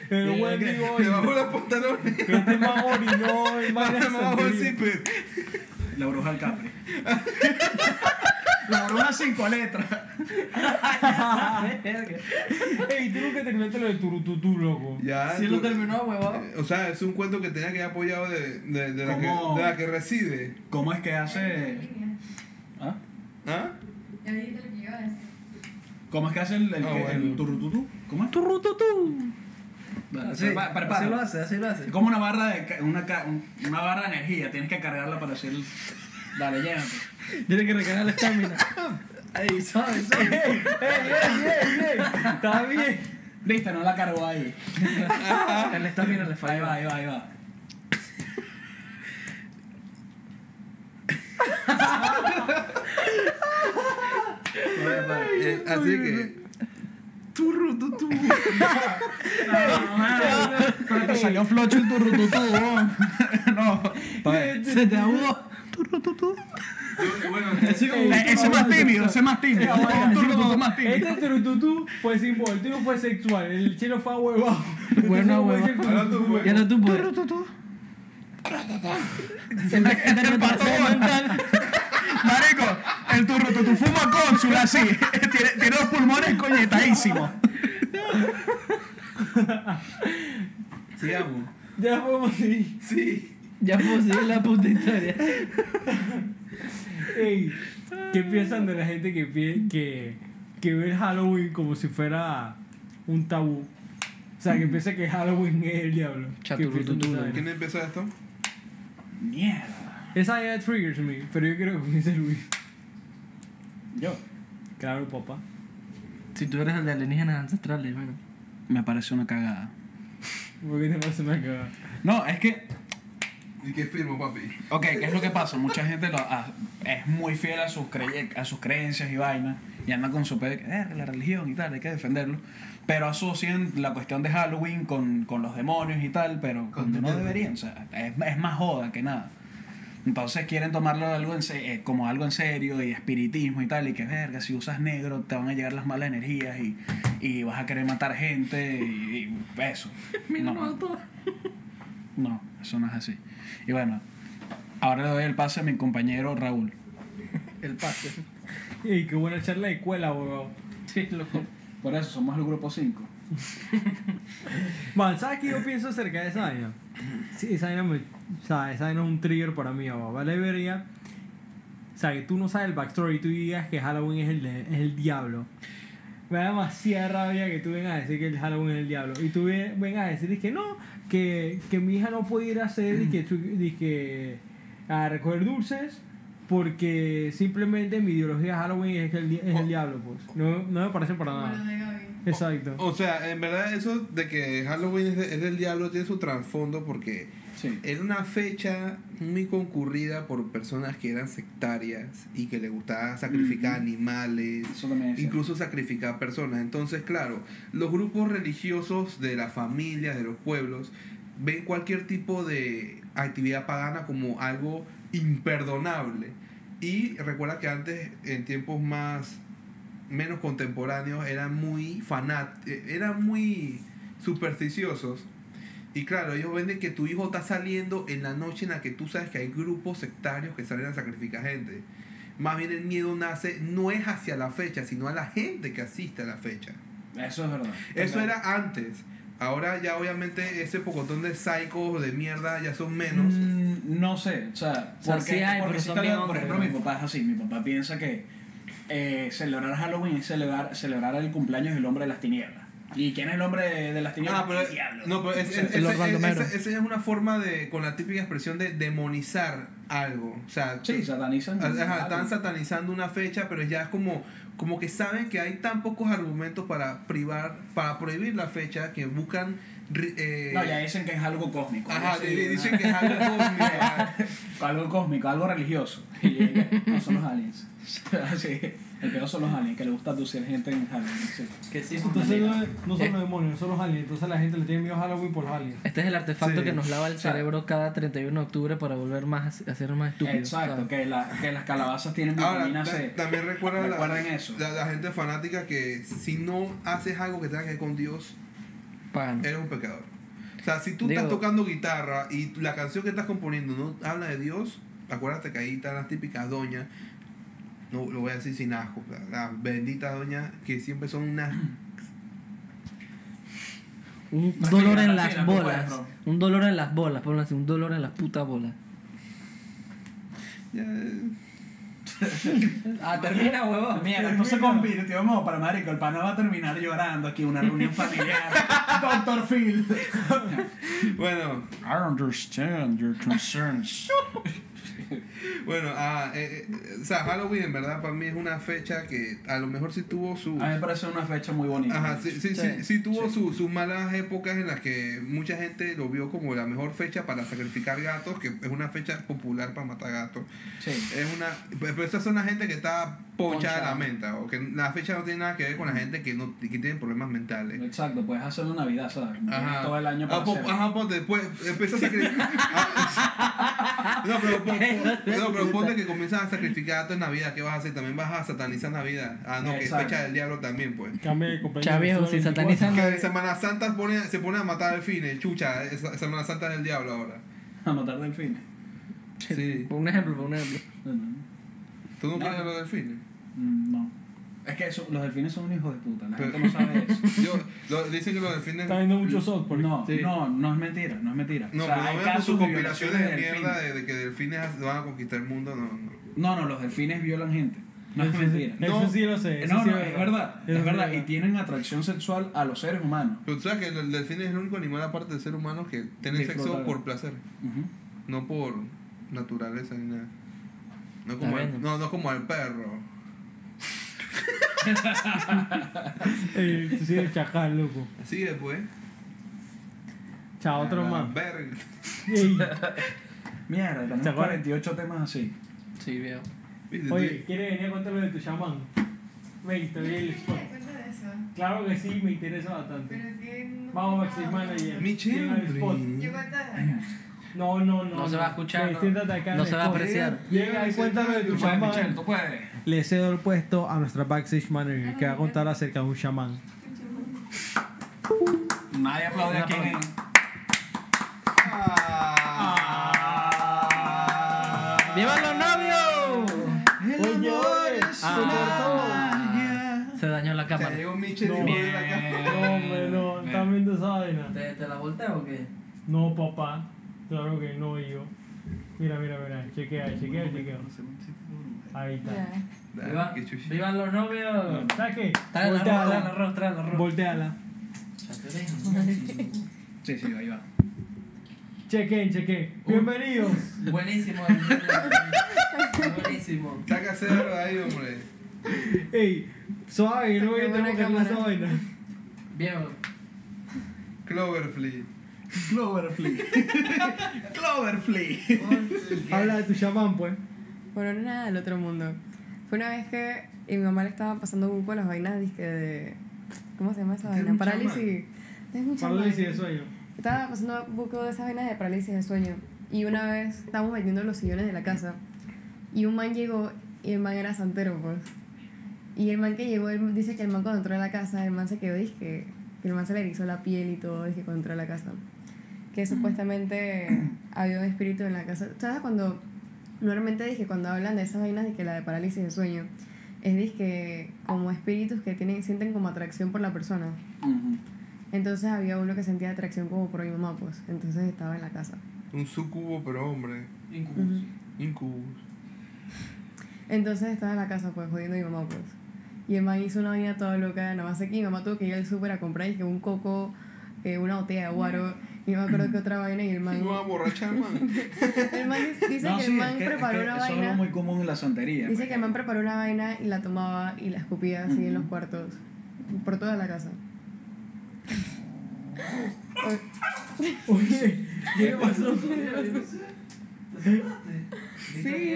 El Wendy Te Boy. bajo los pantalones. Que este más orinó el zipper. La bruja del Capri. La bruja cinco letras. Ey, tú nunca terminaste lo de turututú, loco. Ya. Sí tú- lo terminó, huevón. eh, O sea, es un cuento que tenía que ir apoyado de, de, de, la, que, ¿Cómo? de la que reside. ¿Cómo es que hace. ¿Ah? ¿Ah? Ya dijiste lo que iba a decir. ¿Cómo es que hace el, el, que- bueno. el turrututú? ¿Cómo es? Turrututú. Vale, Así, lo hace, así lo hace. Es como una barra de ca- una, una barra de energía, tienes que cargarla para hacer el... Dale, llénate. Tiene que recargar la estamina. Ahí, suave, suave. ¡Ey, ey, ey, ey! Está bien. Viste, no la cargó ahí. La estamina le Ahí falla. va, ahí va, ahí va. Eh, así que. Turru, tu, tu. Pero te salió flocho el turrututú. No. Se te ahogó. Bueno, Ese es más tímido, ese es más tímido. Este turututú fue tuyo fue sexual, el chino fue huevado. Bueno, huevado. Ya no tú puedes. Mental. Marico, el turrututú fuma cónsul así. Tiene, tiene los pulmones coñetadísimos. Sigamos. Ya podemos seguir. Sí. Ya seguir la puta historia. Ey, ¿qué piensan de la gente que, que, que ve el Halloween como si fuera un tabú? O sea, que piensa que Halloween es el diablo. ¿Qué Chaturututú. piensan de esa vaina? ¿Quién empezó esto? Mierda. Esa idea triggers me, pero yo creo que comienza Luis. Yo. Claro, papá. Si tú eres el de alienígenas ancestrales, bueno. Me parece una cagada. ¿Por qué te parece una cagada? No, es que ¿Y qué firmo, papi? Ok, ¿qué es lo que pasa? Mucha gente lo- a- es muy fiel a sus, creye- a sus creencias y vainas y anda con su pedo de que "Eh, la religión y tal, hay que defenderlo. Pero asocian la cuestión de Halloween con, con los demonios y tal, pero cuando no deberían. O sea, es, es más joda que nada. Entonces quieren tomarlo algo en se- eh, como algo en serio y espiritismo y tal, y que verga, si usas negro te van a llegar las malas energías y, y vas a querer matar gente y, y eso. No, no, eso no es así. Y bueno, ahora le doy el pase a mi compañero Raúl. El pase. Ey, qué buena charla de escuela, weón. Sí, loco. Por eso somos el grupo 5. Man, ¿sabes qué yo pienso acerca de esa vaina? Sí, esa vaina, me, o sea, esa vaina es un trigger para mí, weón. Vale, vería. O sea, que tú no sabes el backstory y tú digas que Halloween es el, de- es el diablo. Me da demasiada rabia que tú vengas a decir que el Halloween es el diablo. Y tú ve- vengas a decir que no, que, que mi hija no puede ir a hacer y que, y que a recoger dulces porque simplemente mi ideología de Halloween es que el, es el diablo, pues. No, no me parece para nada. Exacto. O sea, en verdad eso de que Halloween es, de- es del diablo tiene su trasfondo porque Sí. era una fecha muy concurrida por personas que eran sectarias y que les gustaba sacrificar animales, incluso sacrificar personas. Entonces, claro, los grupos religiosos de las familias, de los pueblos, ven cualquier tipo de actividad pagana como algo imperdonable. Y recuerda que antes, en tiempos más menos contemporáneos, eran muy fanat eh, eran muy supersticiosos. Y claro, ellos ven de que tu hijo está saliendo en la noche en la que tú sabes que hay grupos sectarios que salen a sacrificar gente. Más bien el miedo nace no es hacia la fecha, sino a la gente que asiste a la fecha. Eso es verdad. Eso era antes. Ahora ya obviamente ese pocotón de psicos de mierda ya son menos. Mm, no sé, o sea, O sea, porque, sí hay, porque son bien por ejemplo, mi papá es así, mi papá piensa que eh, celebrar Halloween es celebrar, celebrar el cumpleaños del hombre de las tinieblas. ¿Y quién es el hombre de, las tinieblas? Ah, pero, El diablo. no, pero es- es- esa ya es una forma de, con la típica expresión de demonizar algo. O sea, Sí, satanizan. Ajá, están satanizando una fecha, pero ya es como, como que saben que hay tan pocos argumentos para privar, para prohibir la fecha que buscan eh, No, ya dicen que es algo cósmico. ajá, Sí, dicen que es algo cósmico, algo cósmico, algo religioso. Y no son los aliens. sí, el peor son los aliens, que le gusta aducir gente en Halloween. sí. Que sí, Entonces no, no son los demonios, son los aliens. Entonces la gente le tiene miedo a Halloween por los aliens. Este es el artefacto Sí. que nos lava el cerebro cada 31 de octubre para volver más a ser más estúpidos. Exacto, que, la, que las calabazas tienen Ahora, vitamina ta- C. también recuerda la, Recuerden eso. La, la gente fanática que si no haces algo que tenga que ver con Dios, Pagan. eres un pecador. O sea, si tú Digo- estás tocando guitarra y la canción que estás componiendo no habla de Dios, acuérdate que ahí están las típicas doñas, no lo voy a decir sin asco, las la benditas doñas que siempre son unas Un dolor en las bolas. Un dolor en las bolas, ponlo así, un dolor en las putas bolas. ya, Ah, termina, huevón. Mierda, esto se convirtió en para marico. El pana va a terminar llorando aquí en una reunión familiar. Doctor Phil. Bueno, I understand your concerns. bueno, ah, eh, eh, o sea, Halloween en verdad para mí es una fecha que a lo mejor sí tuvo su... A mí me parece una fecha muy bonita. Ajá, sí, sí, sí, Sí. sí tuvo su- sus malas épocas en las que mucha gente lo vio como la mejor fecha para sacrificar gatos, que es una fecha popular para matar gatos. Sí. Es una, pero esas son la gente que está ponchada de la mente, o que la fecha no tiene nada que ver con la gente que no que tiene problemas mentales. Exacto, puedes hacerlo Navidad, ¿sabes? Ajá. Todo el año para Ah, po- hacerlo. ajá, ponte, después empieza a sacrificar. Ah, no, pero, pon- pon- no, pero ponte que comienzas a sacrificar gatos en Navidad, ¿qué vas a hacer? También vas a satanizar Navidad. Ah, no, que es fecha del diablo también, pues. Cambia de compañía. Viejo, si satanizan. Que Semana Santa pone, se pone a matar delfines, chucha, esa- Semana Santa es el diablo ahora. A matar delfines. Sí. Un ejemplo, un ejemplo. ¿Tú no No. crees en los delfines? Mm, No. Es que eso- los delfines son un hijo de puta. La gente no sabe eso. Yo, lo- dicen que los delfines. Está viendo mucho sol por No, Sí. no, no es mentira, no es mentira. No, o sea, pero hay no casos sus de compilaciones de violaciones mierda de, de que delfines van a conquistar el mundo, no, no. No, no, los delfines violan gente. No es Eso mentira. Eso No. sí lo sé. eso No, sí no, es verdad, Eso es sí verdad. Y tienen atracción sexual a los seres humanos. Pero tú sabes que el delfín es el único animal aparte del ser humano que tiene Disfruta. sexo por placer, Ujú. no por naturaleza ni nada. No como, el, no, no como el perro. Eh, tú sí eres chacal, loco. Así después. Chao, otro Ah, más. Verga. Ey, Mierda, tenemos ¿Se acuerdan? 48 temas así. Sí, viejo. Viste, Oye, ¿quieres venir a contarlo de tu chamán? Ven, te doy el spot. Cuenta de eso. Claro que sí, me interesa bastante. Pero es que no. Vamos, no, Maxi Manager. Mi Tiene el spot. cuento de. No, no, no. No se va a escuchar, Me no. acá en No el se va a spot. apreciar. Llega y cuéntame de tu Tú puedes, Michelle, chamán. tú puedes. Le cedo el puesto a nuestra backstage manager que va a contar acerca de un chamán. Nadie aplaude aquí. Nadie ¡Viva los novios! Oye, oye, se dañó la cámara. llegó Michelle No, jodió la cámara. No, hombre, no. ¿Estás viendo esa vaina? ¿Te, te la volteo o qué? No, papá. Claro que no, yo. Mira, mira, mira. Chequea, chequea, chequea. Ahí está. Ya. Dale, ¡Viva, qué chuchi. ¡Vivan los novios! ¿Sabes qué? Trae el arroz, trae el Volteala. arroz, trae el arroz. Volteala. Sí, sí, ahí va. Chequen, chequen. Bienvenidos. Buenísimo. Buenísimo. Saca cero de ahí, hombre. Ey, suave, no voy a tener que arreglar esa vaina. Bien. Cloverfleet. Cloverfleet. Cloverfleet. Habla de tu chamán, pues. Bueno, nada del otro mundo. Fue una vez que y mi mamá le estaba pasando un poco las vainas dizque de. ¿Cómo se llama esa ¿Qué es vaina? Parálisis. Parálisis de sueño. Estaba pasando un poco de esas vainas de parálisis de sueño. Y una vez estábamos vendiendo los sillones de la casa. Y un man llegó y el man era santero, pues. Y el man que llegó, él dice que el man cuando entró a la casa, el man se quedó, dice que el man se le erizó la piel y todo, dice cuando entró a la casa. Que supuestamente había un espíritu en la casa. ¿Sabes cuando normalmente dije cuando hablan de esas vainas de que la de parálisis de sueño es dizque como espíritus que tienen sienten como atracción por la persona. Entonces había uno que sentía atracción como por mi mamá, pues. Entonces estaba en la casa. Un sucubo, pero hombre. Ujú. Incubus. Entonces estaba en la casa, pues, jodiendo a mi mamá, pues. Y el man hizo una vaina toda loca, nada más que mi mamá tuvo que ir al súper a comprar y que un coco, eh, una botella de guaro, y no me acuerdo que otra vaina, y el man... Me voy a borrachar, man. El man dice No, que sí, el man es que- es preparó que una Eso es vaina... muy común en la santería. Dice pues. que el man preparó una vaina y la tomaba y la escupía así en los cuartos, por toda la casa. Oye, ¿qué pasó? Sí.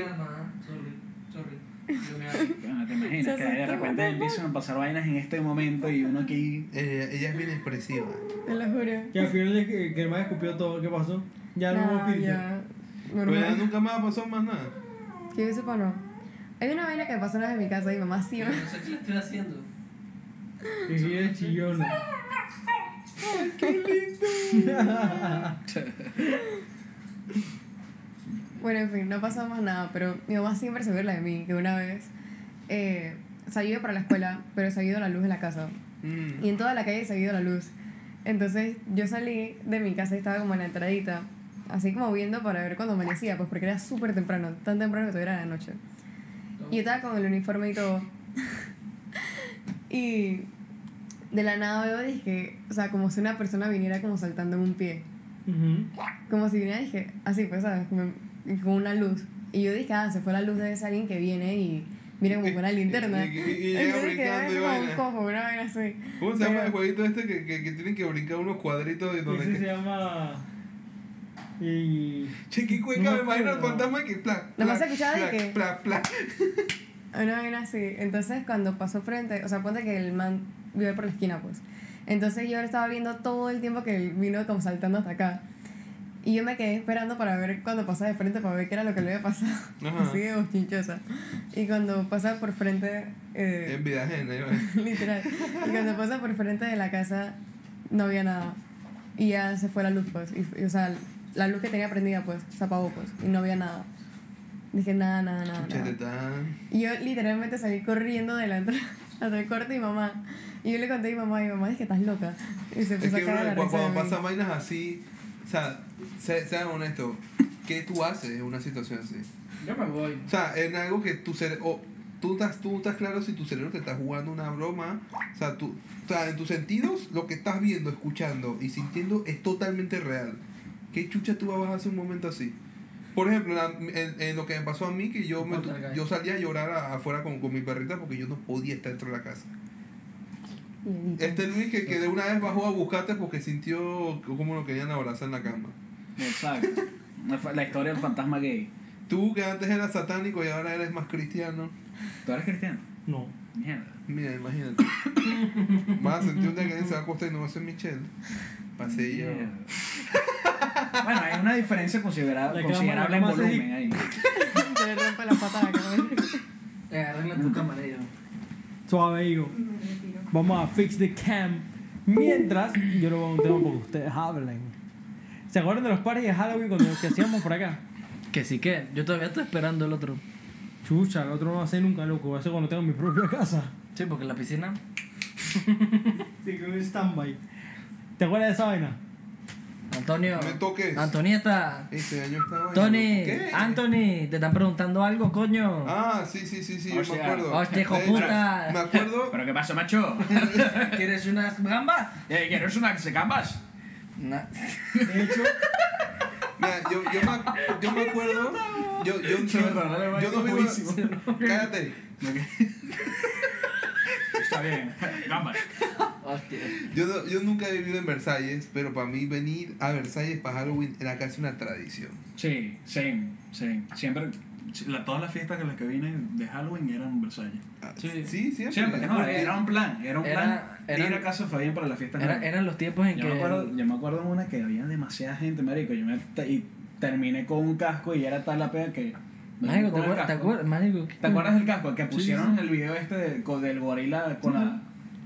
Bueno, te imaginas Se que de repente empiezan a pasar vainas en este momento y uno aquí. Eh, ella es bien expresiva. Te lo juro. Que al final que, que el man escupió todo, ¿qué pasó? Ya no hubo espíritu. ya. Pero ya nunca más ha pasado más nada. Que yo sepa, no. Hay una vaina que pasó una vez en mi casa y mi mamá sí. No sé qué le estoy haciendo. Que sí es chillón. Bueno, en fin, no pasó más nada, pero mi mamá siempre se burla de mí, que una vez eh, se ha ido para la escuela, pero se ha ido la luz de la casa. Mm. Y en toda la calle se ha ido la luz. Entonces yo salí de mi casa y estaba como en la entradita, así como viendo para ver cuando amanecía, pues porque era súper temprano, tan temprano que todavía era de noche. Y yo estaba con el uniforme y todo. y de la nada veo, dije, o sea, como si una persona viniera como saltando en un pie. Como si viniera, dije, así pues, ¿sabes? Con una luz. Y yo dije, ah, se fue la luz de ese alguien que viene y viene como con una linterna. Y- y- y llega Entonces, que brincando y es como un vaina. cojo, una vaina así. ¿Cómo se llama el jueguito este que, que, que tienen que brincar unos cuadritos de donde Ese que... se llama. Y. Che, qué cueca, No me me imagino el fantasma que pla, más pla, se escuchaba de que- pla, pla. Una vaina así. Entonces, cuando pasó frente, o sea, ponte que el man vive por la esquina, pues. Entonces, yo lo estaba viendo todo el tiempo que él vino como saltando hasta acá. Y yo me quedé esperando para ver cuando pasaba de frente, para ver qué era lo que le había pasado. Ajá. Así de bochinchosa. Y cuando pasa por frente. eh, En vida ajena. Literal. Y cuando pasa por frente de la casa, no había nada. Y ya se fue la luz, pues. Y, y, o sea, la luz que tenía prendida, pues, se apagó, pues. Y no había nada. Dije, nada, nada, nada. Nada. Y yo literalmente salí corriendo de la entrada hasta el corte y mamá. Y yo le conté a mi mamá, y mi mamá dice que estás loca. Y se Es empezó que, a caer de cuando mí. pasan vainas así, o sea, sé- sean honestos, ¿qué tú haces en una situación así? Yo me voy. O sea, en algo que tu cerebro... Tú estás, tú estás claro si tu cerebro te está jugando una broma. O sea, tú, o sea, en tus sentidos, lo que estás viendo, escuchando y sintiendo es totalmente real. ¿Qué chucha tú vas a hacer un momento así? Por ejemplo, la- en, en lo que me pasó a mí, que yo, me, yo salía a llorar a- afuera con, con mi perrita porque yo no podía estar dentro de la casa. Este Luis que, que de una vez bajó a buscarte porque sintió como lo querían abrazar en la cama. Exacto. La historia del fantasma gay. Tú que antes eras satánico y ahora eres más cristiano. ¿Tú eres cristiano? No. Mierda. Mira, imagínate. Vas a sentir un día que se va a acostar y no va a ser Michelle. Pasé yo. Mierda. Bueno, hay una diferencia considerable, considerable en volumen ahí. Le rompe la pata a la cabeza. Eh, arregla tu cámara yo. Suave, higo. Vamos a fix the cam. Mientras, yo le voy a un tema porque ustedes hablen. ¿Se acuerdan de los parties de Halloween cuando que hacíamos por acá? Que sí que, yo todavía estoy esperando el otro. Chucha, el otro no va a hacer nunca, loco. Va a ser cuando tenga mi propia casa. Sí, porque la piscina. Sí, con un standby. ¿Te acuerdas de esa vaina? Antonio. No me toques. Antonieta. Este año estaba. Tony. ¿Qué? Anthony. Te están preguntando algo, coño. Ah, sí, sí, sí, sí, yo me acuerdo. Hostia, hijo puta. Me acuerdo. ¿Pero qué pasa, macho? ¿Quieres unas gambas? Eh, ¿Quieres una que se gambas? Na- De hecho, Mira, yo, yo, me, yo me acuerdo. Yo, yo, yo, dale, yo no vivo. Cállate. Está bien, gambas. Hostia. Yo, no- yo nunca he vivido en Versalles, pero para mí venir a Versalles para Halloween era casi una tradición. Sí, sí, sí. Siempre, la- todas las fiestas en las que vine de Halloween eran en Versalles. Ah, Sí. sí, siempre. Siempre, no, era un plan, era un Era- plan de eran- ir a casa de Fabián para las fiestas. Era- eran los tiempos en yo, que. me acuerdo, yo me acuerdo en una que había demasiada gente, marico. Yo me, y terminé con un casco y era tal la pega que... me Marico, ¿te acuerdas? ¿Te acuerdas? Marico, ¿qué- ¿Te acuerdas del casco? El que pusieron sí. el video este de- con- del gorila con la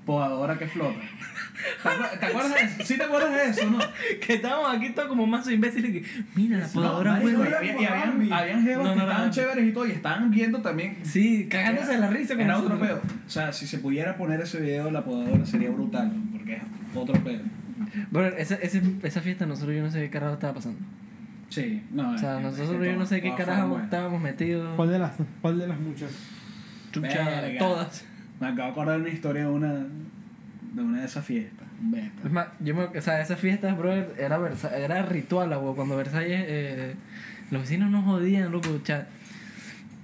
podadora que flota. ¿Te acuer- ¿Te acuerdas de eso? ¿Sí te acuerdas de eso, no? Que estábamos aquí todos como más imbéciles que. Mira, la podadora No, huevo. y había, y habían, habían jevas No, que no, no, estaban chéveres y todo, y estaban viendo también. Sí, cagándose de la risa con Era otro pedo. O sea, si se pudiera poner ese video de la podadora sería brutal, porque es otro pedo. Bueno, esa, esa, esa fiesta nosotros yo no sé qué carajo estaba pasando. Sí, no. O sea, es- es nosotros que yo no sé qué carajo estábamos metidos. ¿cuál de las, cuál de las muchas? Chucha, todas. Me acabo de acordar de una historia de una de, una de esas fiestas. Beta. Es más, yo me, o sea, esas fiestas, brother, era, Versa- era ritual. Cuando Versalles, eh, los vecinos nos jodían, loco, o sea,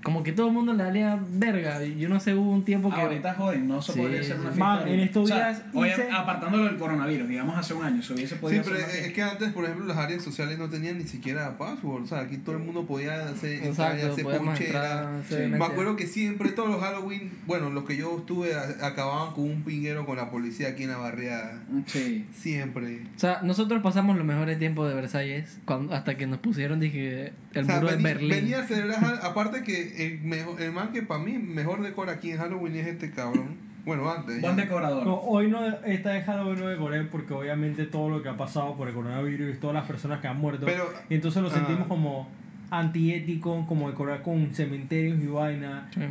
como que todo el mundo le daría verga. y Yo no sé, hubo un tiempo que. Ahorita joden, no se Sí, podría hacer una fiesta. Man, en estos O sea, días oye, apartándolo del coronavirus, digamos hace un año, se hubiese podido Sí, pero hacer una es que antes, por ejemplo, las áreas sociales no tenían ni siquiera password. O sea, aquí todo el mundo podía hacer, Exacto, hacer ponchera. Sí. se Me acuerdo que siempre todos los Halloween, bueno, los que yo estuve, acababan con un pinguero con la policía aquí en la barriada. Sí. Siempre. O sea, nosotros pasamos los mejores tiempos de Versalles cuando, hasta que nos pusieron, dije, el O sea, muro de Berlín. venía a celebrar, aparte que el, mejor, el man que para mí mejor decora aquí en Halloween es este cabrón. Bueno, antes. Buen decorador. No, hoy no, esta de Halloween no decoré porque obviamente todo lo que ha pasado por el coronavirus y todas las personas que han muerto. Pero- y entonces lo ah. sentimos como antiético, como decorar con cementerios y vaina. Sí.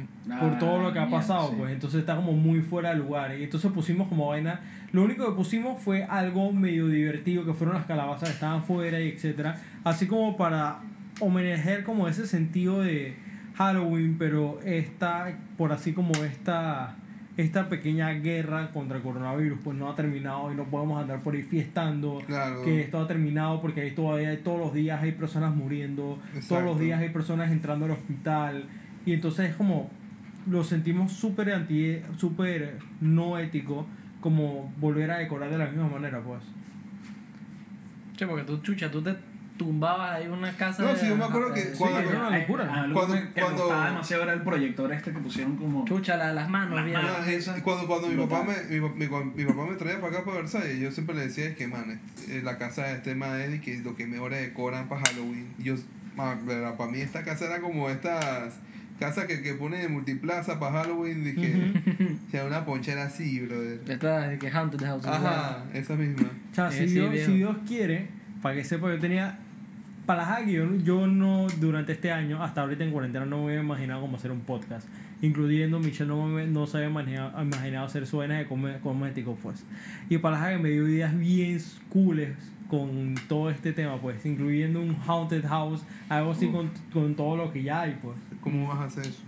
por todo lo que ha Ah, mierda, pasado, sí. pues entonces está como muy fuera de lugar. Y entonces pusimos como vaina. Lo único que pusimos fue algo medio divertido, que fueron las calabazas que estaban fuera y etcétera. Así como para homenajear como ese sentido de Halloween, pero esta, por así como esta, esta pequeña guerra contra el coronavirus, pues no ha terminado y no podemos andar por ahí fiestando. Claro. Que esto ha terminado porque ahí todavía todos los días hay personas muriendo, todos los días hay personas entrando al hospital. Y entonces es como lo sentimos súper anti súper no ético como volver a decorar de la misma manera pues Che, porque tú, chucha, tú te tumbabas ahí en una casa. No, de- sí, yo me acuerdo que cuando- era una locura. Algo Cuando- que me- que cuando- gustaba demasiado era el proyector este que pusieron como... Chucha, la- las manos, Las manos. Cuando cuando mi papá me, mi, mi, mi papá me traía para acá para Versalles, yo siempre le decía es que man, eh, la casa de este man es y que lo que mejor decoran para Halloween. Y Yo, para mí esta casa era como estas casas que, que ponen en multiplaza para Halloween, dije, o sea, una ponchera así, brother. Esta de que Haunted House. Ajá, esa misma. o sea si, sí, Dios, si Dios quiere para que sepa yo tenía para las que yo, yo no durante este año hasta ahorita en cuarentena no me había imaginado cómo hacer un podcast incluyendo Michelle no, me, no se había imaginado, imaginado hacer su de cosméticos pues y para las me dio ideas bien cooles con todo este tema pues incluyendo un haunted house algo así con, con todo lo que ya hay pues ¿Cómo vas a hacer eso?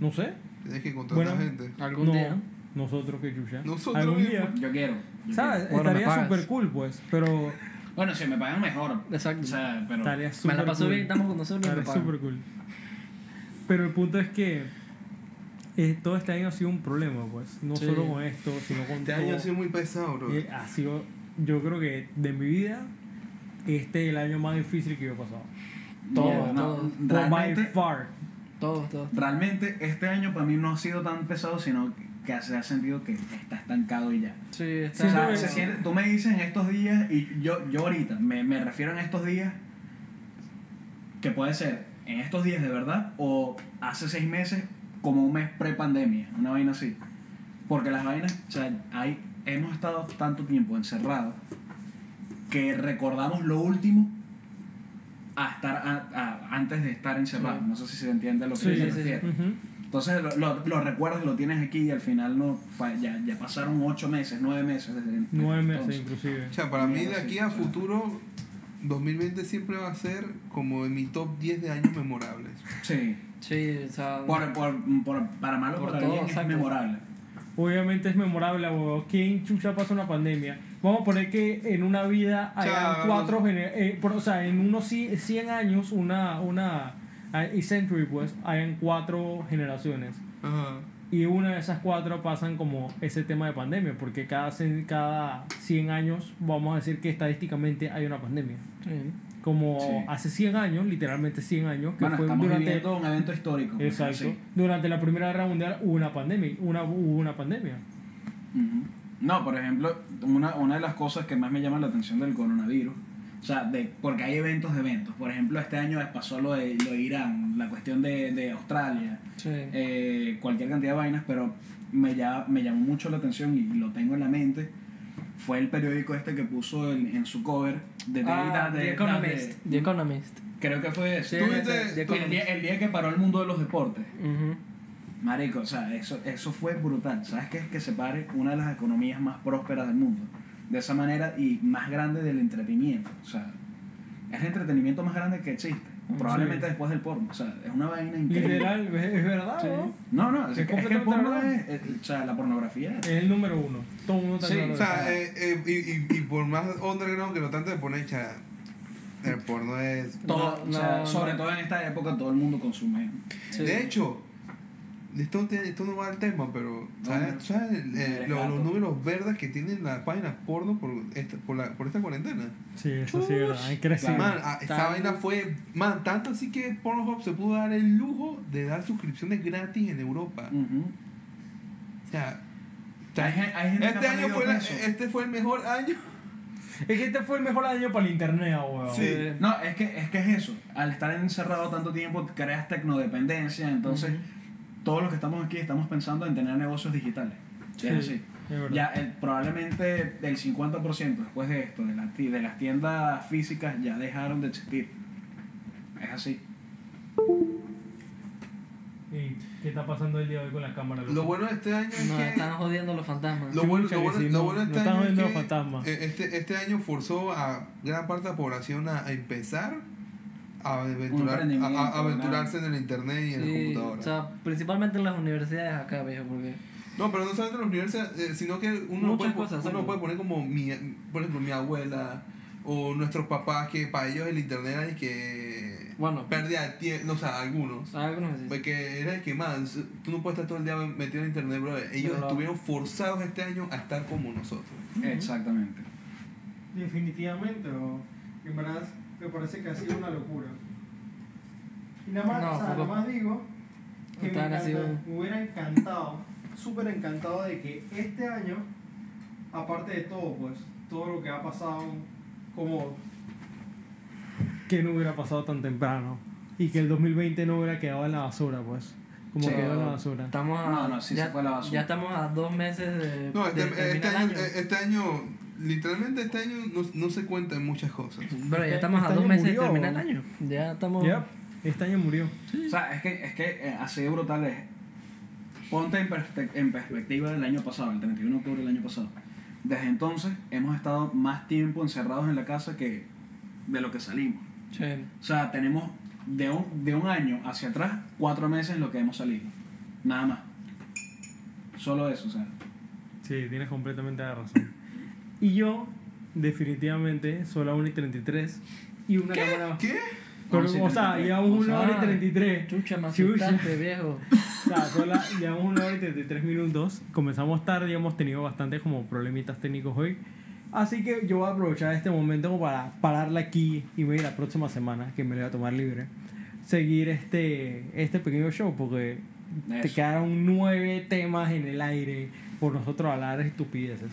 no sé Tienes que encontrar Bueno, a gente. Algún no, día. nosotros que chucha Nosotros algún día. Yo quiero. yo ¿Sabes? Bueno, me Estaría pagas. súper cool, pues. Pero quiero. Bueno, si me pagan mejor. Exacto. O sea, pero... estaría Me la pasó cool. bien, estamos con nosotros y me Estaría pagan. súper cool. Pero el punto es que eh, todo este año ha sido un problema, pues. No Sí. solo con esto, sino con Este todo. año ha sido muy pesado, bro. Eh, ha sido, yo creo que de mi vida, este es el año más difícil que yo he pasado. Todo, Yeah, no, todo. Por by realmente, far. Todos, todos. realmente este año para mí no ha sido tan pesado, sino que se ha sentido que está estancado y ya. Sí, O está. sea, no, se no. siente- tú me dices en estos días, y yo, yo ahorita me, me refiero en estos días, que puede ser en estos días de verdad o hace seis meses como un mes pre-pandemia, una vaina así. Porque las vainas, o sea, hay, hemos estado tanto tiempo encerrados que recordamos lo último a estar a- a- antes de estar encerrados. Sí. No sé si se entiende lo que Sí, me sí, sí. refiero. Ujú. Entonces lo, lo, lo recuerdas, lo tienes aquí y al final no ya, ya pasaron ocho meses, nueve meses desde Nueve meses entonces. inclusive. O sea, para mí de aquí a futuro, 2020 siempre va a ser como en mi top 10 de años memorables. Sí. Sí, o sea. Por, por, por- para malo Por para todo, bien es exacto. memorable. Obviamente es memorable, huevón. ¿Quién chucha pasa una pandemia? Vamos a poner que en una vida hayan Chao. cuatro eh, por- o sea, en unos ci- 100 años, una, una a century, pues, hayan cuatro generaciones. Ajá. Y una de esas cuatro pasan como ese tema de pandemia, porque cada, cada 100 años, vamos a decir que estadísticamente hay una pandemia. Sí. Como Sí. hace 100 años, literalmente 100 años, que Bueno, fue durante... un evento histórico. pues, Exacto. sí. Durante la Primera Guerra Mundial hubo una pandemia, una, hubo una pandemia. Ujú. No, por ejemplo, una, una de las cosas que más me llama la atención del coronavirus, o sea, de, porque hay eventos de eventos. Por ejemplo, este año pasó lo de, lo de Irán, la cuestión de, de Australia, Sí. eh, cualquier cantidad de vainas, pero me, ya, me llamó mucho la atención y lo tengo en la mente. Fue el periódico este que puso en, en su cover de, Ah, The Economist. The Economist. creo que fue ese. Sí, ¿Tú The- viste- The el, día, el día que paró el mundo de los deportes. Ujú. Marico, o sea, eso, eso fue brutal. ¿Sabes qué es que se pare una de las economías más prósperas del mundo? De esa manera y más grande del entretenimiento. O sea, es el entretenimiento más grande que existe. Probablemente Sí. después del porno. O sea, es una vaina increíble. Literal, es, es verdad, Sí. ¿no? No, no, es, Es que, es que el completamente porno verdad. es, es- O sea, la pornografía es. Es el número uno. Todo el mundo está Sí, O sea, eh, eh, y, y, y por más underground que no tanto de poner, cha, el porno es... Todo, No, o sea, no, sobre no. todo en esta época todo el mundo consume. Sí. De hecho, esto, tiene- esto no va al tema, pero ¿sabes. ¿sabes el- eh, Eres lo- gato. los números verdes que tienen las páginas porno por esta, por, la, por esta cuarentena? Sí, eso sí, es verdad. Hay crecido. Man, ah, esa vaina fue... Man, tanto así que Pornhub se pudo dar el lujo de dar suscripciones gratis en Europa. Ujú. O sea... Hay, gen- hay gente que Este año fue, la- este fue el mejor año. Es que este fue el mejor año para el internet, weón. Sí. No, es que, es que es eso. Al estar encerrado tanto tiempo, creas tecnodependencia. Entonces, todos los que estamos aquí estamos pensando en tener negocios digitales. Sí, Es así. es. Ya el, probablemente el 50% después de esto, de, la de las tiendas físicas, ya dejaron de existir. Es así. ¿Y qué está pasando el día de hoy con la cámara? Lo bueno de este año es Nos que... están jodiendo los fantasmas. Lo bueno, lo bueno- sí, lo no- bueno de no este están año es que los fantasmas. eh, este, este año forzó a gran parte de la población a, a empezar aventurar, a- emprendimiento, a- a aventurarse en el internet y en Sí, la computadora. o sea, principalmente en las universidades acá, viejo, porque... no, pero no solamente en las universidades, eh, sino que uno, puede, cosas, uno puede poner como, mi, por ejemplo, mi abuela o nuestros papás, que para ellos el internet era el que Bueno. pérdida de tiempo, no, o sea, algunos. Algunos sí. Porque era el que más, tú no puedes estar todo el día metido en internet, bro. Ellos Pero- estuvieron forzados este año a estar como nosotros. Exactamente. Definitivamente, o en verdad me parece que ha sido una locura. Y nada más, No, o sea, poco- nada más digo que me, encanta- me hubiera encantado, súper encantado de que este año, aparte de todo, pues, todo lo que ha pasado, como que no hubiera pasado tan temprano y que el 2020 no hubiera quedado en la basura, pues, como Sí. quedó en la basura. Estamos a, No, no, sí ya, se fue a la basura. ya estamos a dos meses de, No, este, de este año, año. este año, literalmente este año no, no se cuentan muchas cosas. Pero ya estamos este a dos meses murió. de terminar el año. Ya estamos... Yep, este año murió. O sea, es que, es que eh, así de brutal es. Ponte en, perspe- en perspectiva del año pasado, el 31 de octubre del año pasado. Desde entonces hemos estado más tiempo encerrados en la casa que de lo que salimos. Sí. O sea, tenemos de un, de un año hacia atrás cuatro meses en lo que hemos salido. Nada más. Solo eso, o sea. Sí, tienes completamente la razón. Y yo, definitivamente, soy la 1 y 33 y una cámara. ¿Qué? Pero, 11 y o sea, 33. llevamos una hora y Ah, 33. Chucha, me Chucha. asustaste, viejo. O sea, son la- llevamos una hora y 33 minutos. Comenzamos tarde y hemos tenido bastantes como problemitas técnicos hoy. Así que yo voy a aprovechar este momento como para pararla aquí y voy a ir la próxima semana, que me la voy a tomar libre, seguir este, este pequeño show, porque te Eso. quedaron nueve temas en el aire por nosotros hablar estupideces.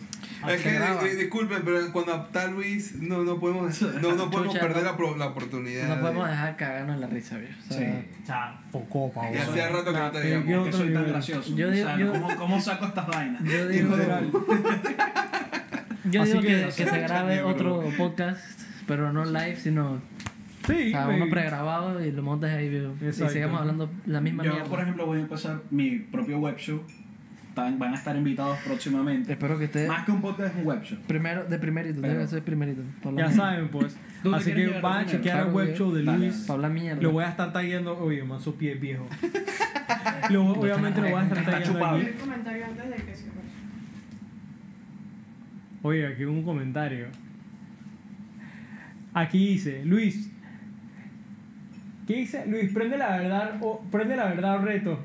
Es que, di- disculpen, pero cuando está Luis, no, no podemos, no, no podemos Chucha, perder no- la, pro- la oportunidad. No de- podemos dejar cagarnos la risa, viejo. O sea, Sí. O sea, Y hacía rato que no te Nah, veíamos. ¿qué Que otro soy tan gracioso. Yo o digo- sea, yo- ¿cómo, ¿cómo saco estas vainas? Yo digo, Literal. yo digo que, que- que se grabe otro podcast, pero no live, sino Sí, o sea, uno pregrabado y lo montes ahí, viejo. Y sigamos hablando la misma Yo, mierda. por ejemplo, voy a empezar mi propio web show. Están- van a estar invitados próximamente. Espero que esté Más que un podcast, es un web show. primero, de primerito, Pero- debe ser primerito. Ya saben, pues. ¿Tú te Así que van a chequear el web show de Dale. Luis. Mierda. Lo voy a estar tagueando. Oye, man, su pie es viejo. Lo- obviamente lo voy a estar Está tagueando chupado. aquí. Comentario antes de que se. Oye, aquí un comentario. Aquí dice, Luis. ¿Qué dice? Luis, prende la verdad o prende la verdad o reto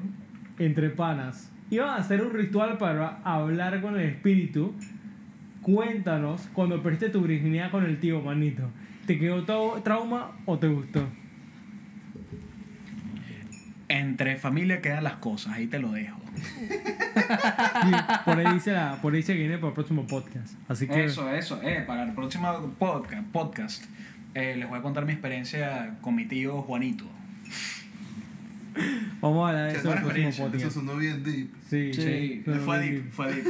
entre panas. Iban a hacer un ritual para hablar con el espíritu. Cuéntanos cuando perdiste tu virginidad con el tío, manito. ¿Te quedó todo trauma o te gustó? Entre familia quedan las cosas, ahí te lo dejo. Sí, por ahí dice la, por ahí que viene para el próximo podcast. Así que Eso, eso. Eh, para el próximo podcast, podcast eh, les voy a contar mi experiencia con mi tío Juanito. Vamos a hablar de eso en el podcast. Eso sonó bien deep. Sí, Sí, pero fue bien. deep, fue deep.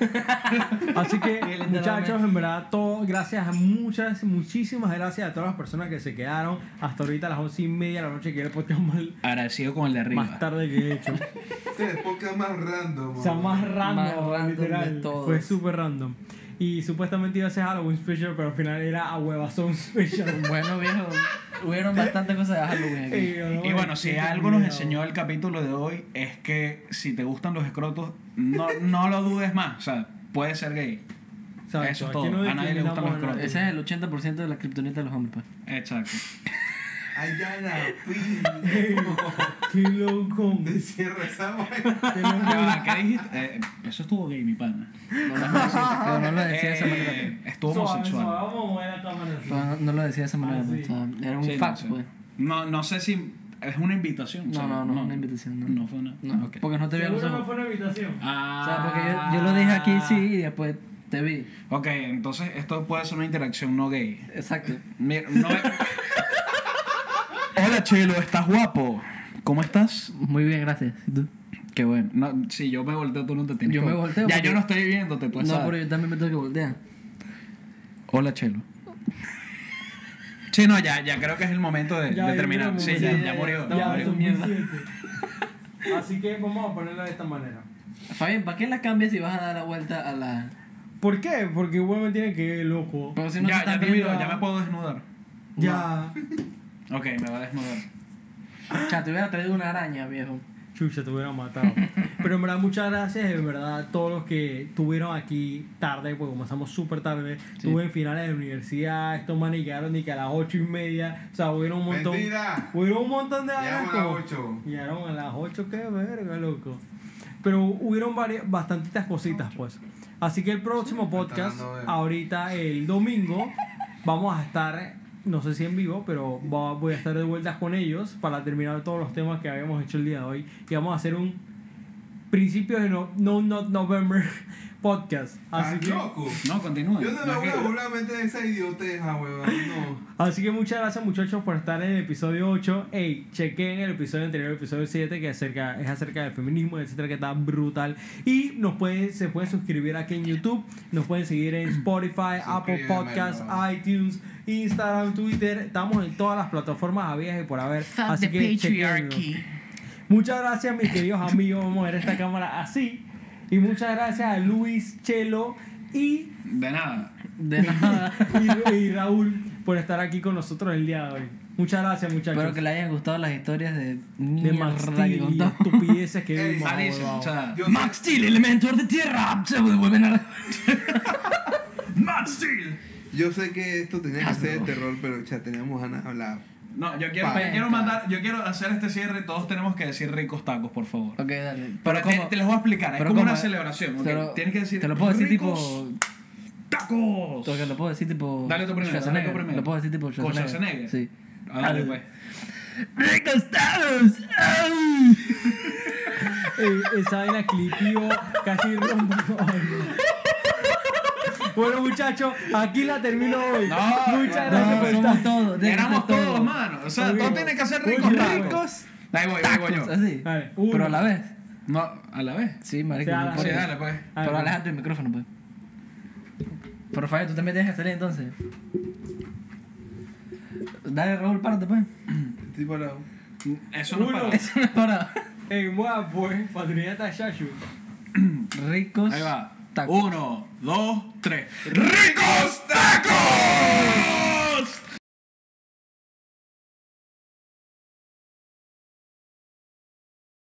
Así que, muchachos, en verdad, todo, gracias a muchas, muchísimas gracias a todas las personas que se quedaron hasta ahorita a las once y media de la noche, que era el podcast más, Agradecido con el de arriba. más tarde que he hecho. Este es el podcast más random. O sea, más random, Más random literal. de todos. Fue súper random. Y supuestamente iba a ser Halloween Special, pero al final era a huevazón Special. Bueno, viejo, hubieron bastantes cosas de Halloween aquí. Ey, no, Y bueno, si algo nos enseñó el capítulo de hoy es que si te gustan los escrotos, no, no lo dudes más. O sea, puede ser gay. Exacto, eso es todo. no A nadie le gustan los nadie. Ese es el 80% de la kriptonita de los hombres, pues. Exacto. Allá la Ey, Qué loco. De cierre esa vaina. Qué Ya loco. va, ¿Qué dijiste? Eh, eso estuvo gay, mi pana. No lo decía, pero no lo decía de esa manera. Eh, estuvo Suave, homosexual. no, no lo decía de esa manera, Ah, pues. sí. O sea, era un Sí, no fact, sé. pues. No, no sé si es una invitación. o sea, No, no, no, una invitación, no. No fue una. No, ok. porque no te vi a los Seguro no ojos. fue una invitación. Ah, O sea, porque yo, yo lo dije aquí sí y después te vi. Ok, entonces esto puede ser una interacción no gay. Exacto. Mira, no es- Hola Chelo, ¿estás guapo? ¿Cómo estás? Muy bien, gracias. ¿Y tú? Qué bueno. No, si yo me volteo, tú no te tienes Yo que- me volteo Ya porque- yo no estoy viéndote, pues. no, ¿sabes? pero yo también me tengo que voltear. Hola Chelo. Sí, no, ya, ya creo que es el momento de, Ya, de yo terminar. Sí, ya, ya murió. ya, ya murió. es mierda. suficiente. Así que vamos a ponerlo de esta manera. Fabián, ¿para qué la cambias si vas a dar la vuelta a la. ¿Por qué? Porque igualmente tiene que ir loco. Pero si no te Ya, ya terminó, viendo- ya me puedo desnudar. Ya. Ok, me va a desnudar. O sea, te hubiera traído una araña, viejo. Chucha, te hubieran matado. Pero en verdad, muchas gracias, en verdad, a todos los que estuvieron aquí tarde, porque comenzamos súper tarde. Sí. Estuve en finales de la universidad, estos manes llegaron ni que a las ocho y media. O sea, hubieron un montón. Mentira. Hubieron un montón de vainas Llegamos a las como- 8. Llegaron a las 8, qué verga, loco. Pero hubieron varias, bastantitas cositas, pues. Así que el próximo podcast, ahorita el domingo, vamos a estar, no sé si en vivo, pero voy a estar de vueltas con ellos para terminar todos los temas que habíamos hecho el día de hoy. Y vamos a hacer un principio de no, no Not November podcast. Así ¿Estás que, loco? No, continúa. Yo no me No, voy a meter esa idioteja, weón. No. así que muchas gracias muchachos por estar en el episodio 8. Ey, chequen el episodio anterior, el episodio 7, que es acerca, es acerca del feminismo, etcétera, que está brutal. Y nos pueden, se pueden suscribir aquí en YouTube, nos pueden seguir en Spotify, Apple Podcasts, iTunes, Instagram, Twitter. Estamos en todas las plataformas habidas y por haber. Así que chequenlo. Muchas gracias, mis queridos amigos. Vamos a ver esta cámara así. Y muchas gracias a Luis, Chelo y, De nada. De nada. y, y Raúl por estar aquí con nosotros el día de hoy. Muchas gracias, muchachos. Espero que les hayan gustado las historias de de Max Steel y estupideces que vimos. Max Steel, elementor de tierra, se vuelven a... Max Steel. Yo sé que esto tenía que ser de terror, pero ya teníamos ganas de hablar. No, yo quiero, yo quiero mandar, yo quiero hacer este cierre. Todos tenemos que decir ricos tacos, por favor. Ok, dale. Pero te, ¿cómo? te les voy a explicar, es pero como ¿cómo? una celebración. ¿ok? Te lo- Tienes que decir. Te lo puedo decir "Ricos tipo... ¡Tacos! Porque lo puedo decir tipo... Dale tú primero, dale primero. Lo puedo decir tipo ¿Con Schwarzenegger. Sí. Ah, dale, pues. ¡Ricos tacos! ¡Ay! Esa vaina clipió, casi rompo. Bueno, muchachos, aquí la termino hoy. No, Muchas no, gracias No, por somos estar. todos. Éramos todos, mano. O sea, Muy todo bien. tiene que ser ricos, ricos. Ahí voy, ahí voy yo. Así. Pero a la vez. No, a la vez. Sí, marico. Sí, dale, pues. Pero aléjate del micrófono, pues. Pero Fabio, tú también tienes que salir entonces. Dale, Raúl, párate, pues. Estoy parado. Eso no Uno. para. Eso no es para En Moa, pues, patruleta Shashu. ricos. Ahí va. Uno, dos, tres. ¡Ricos tacos!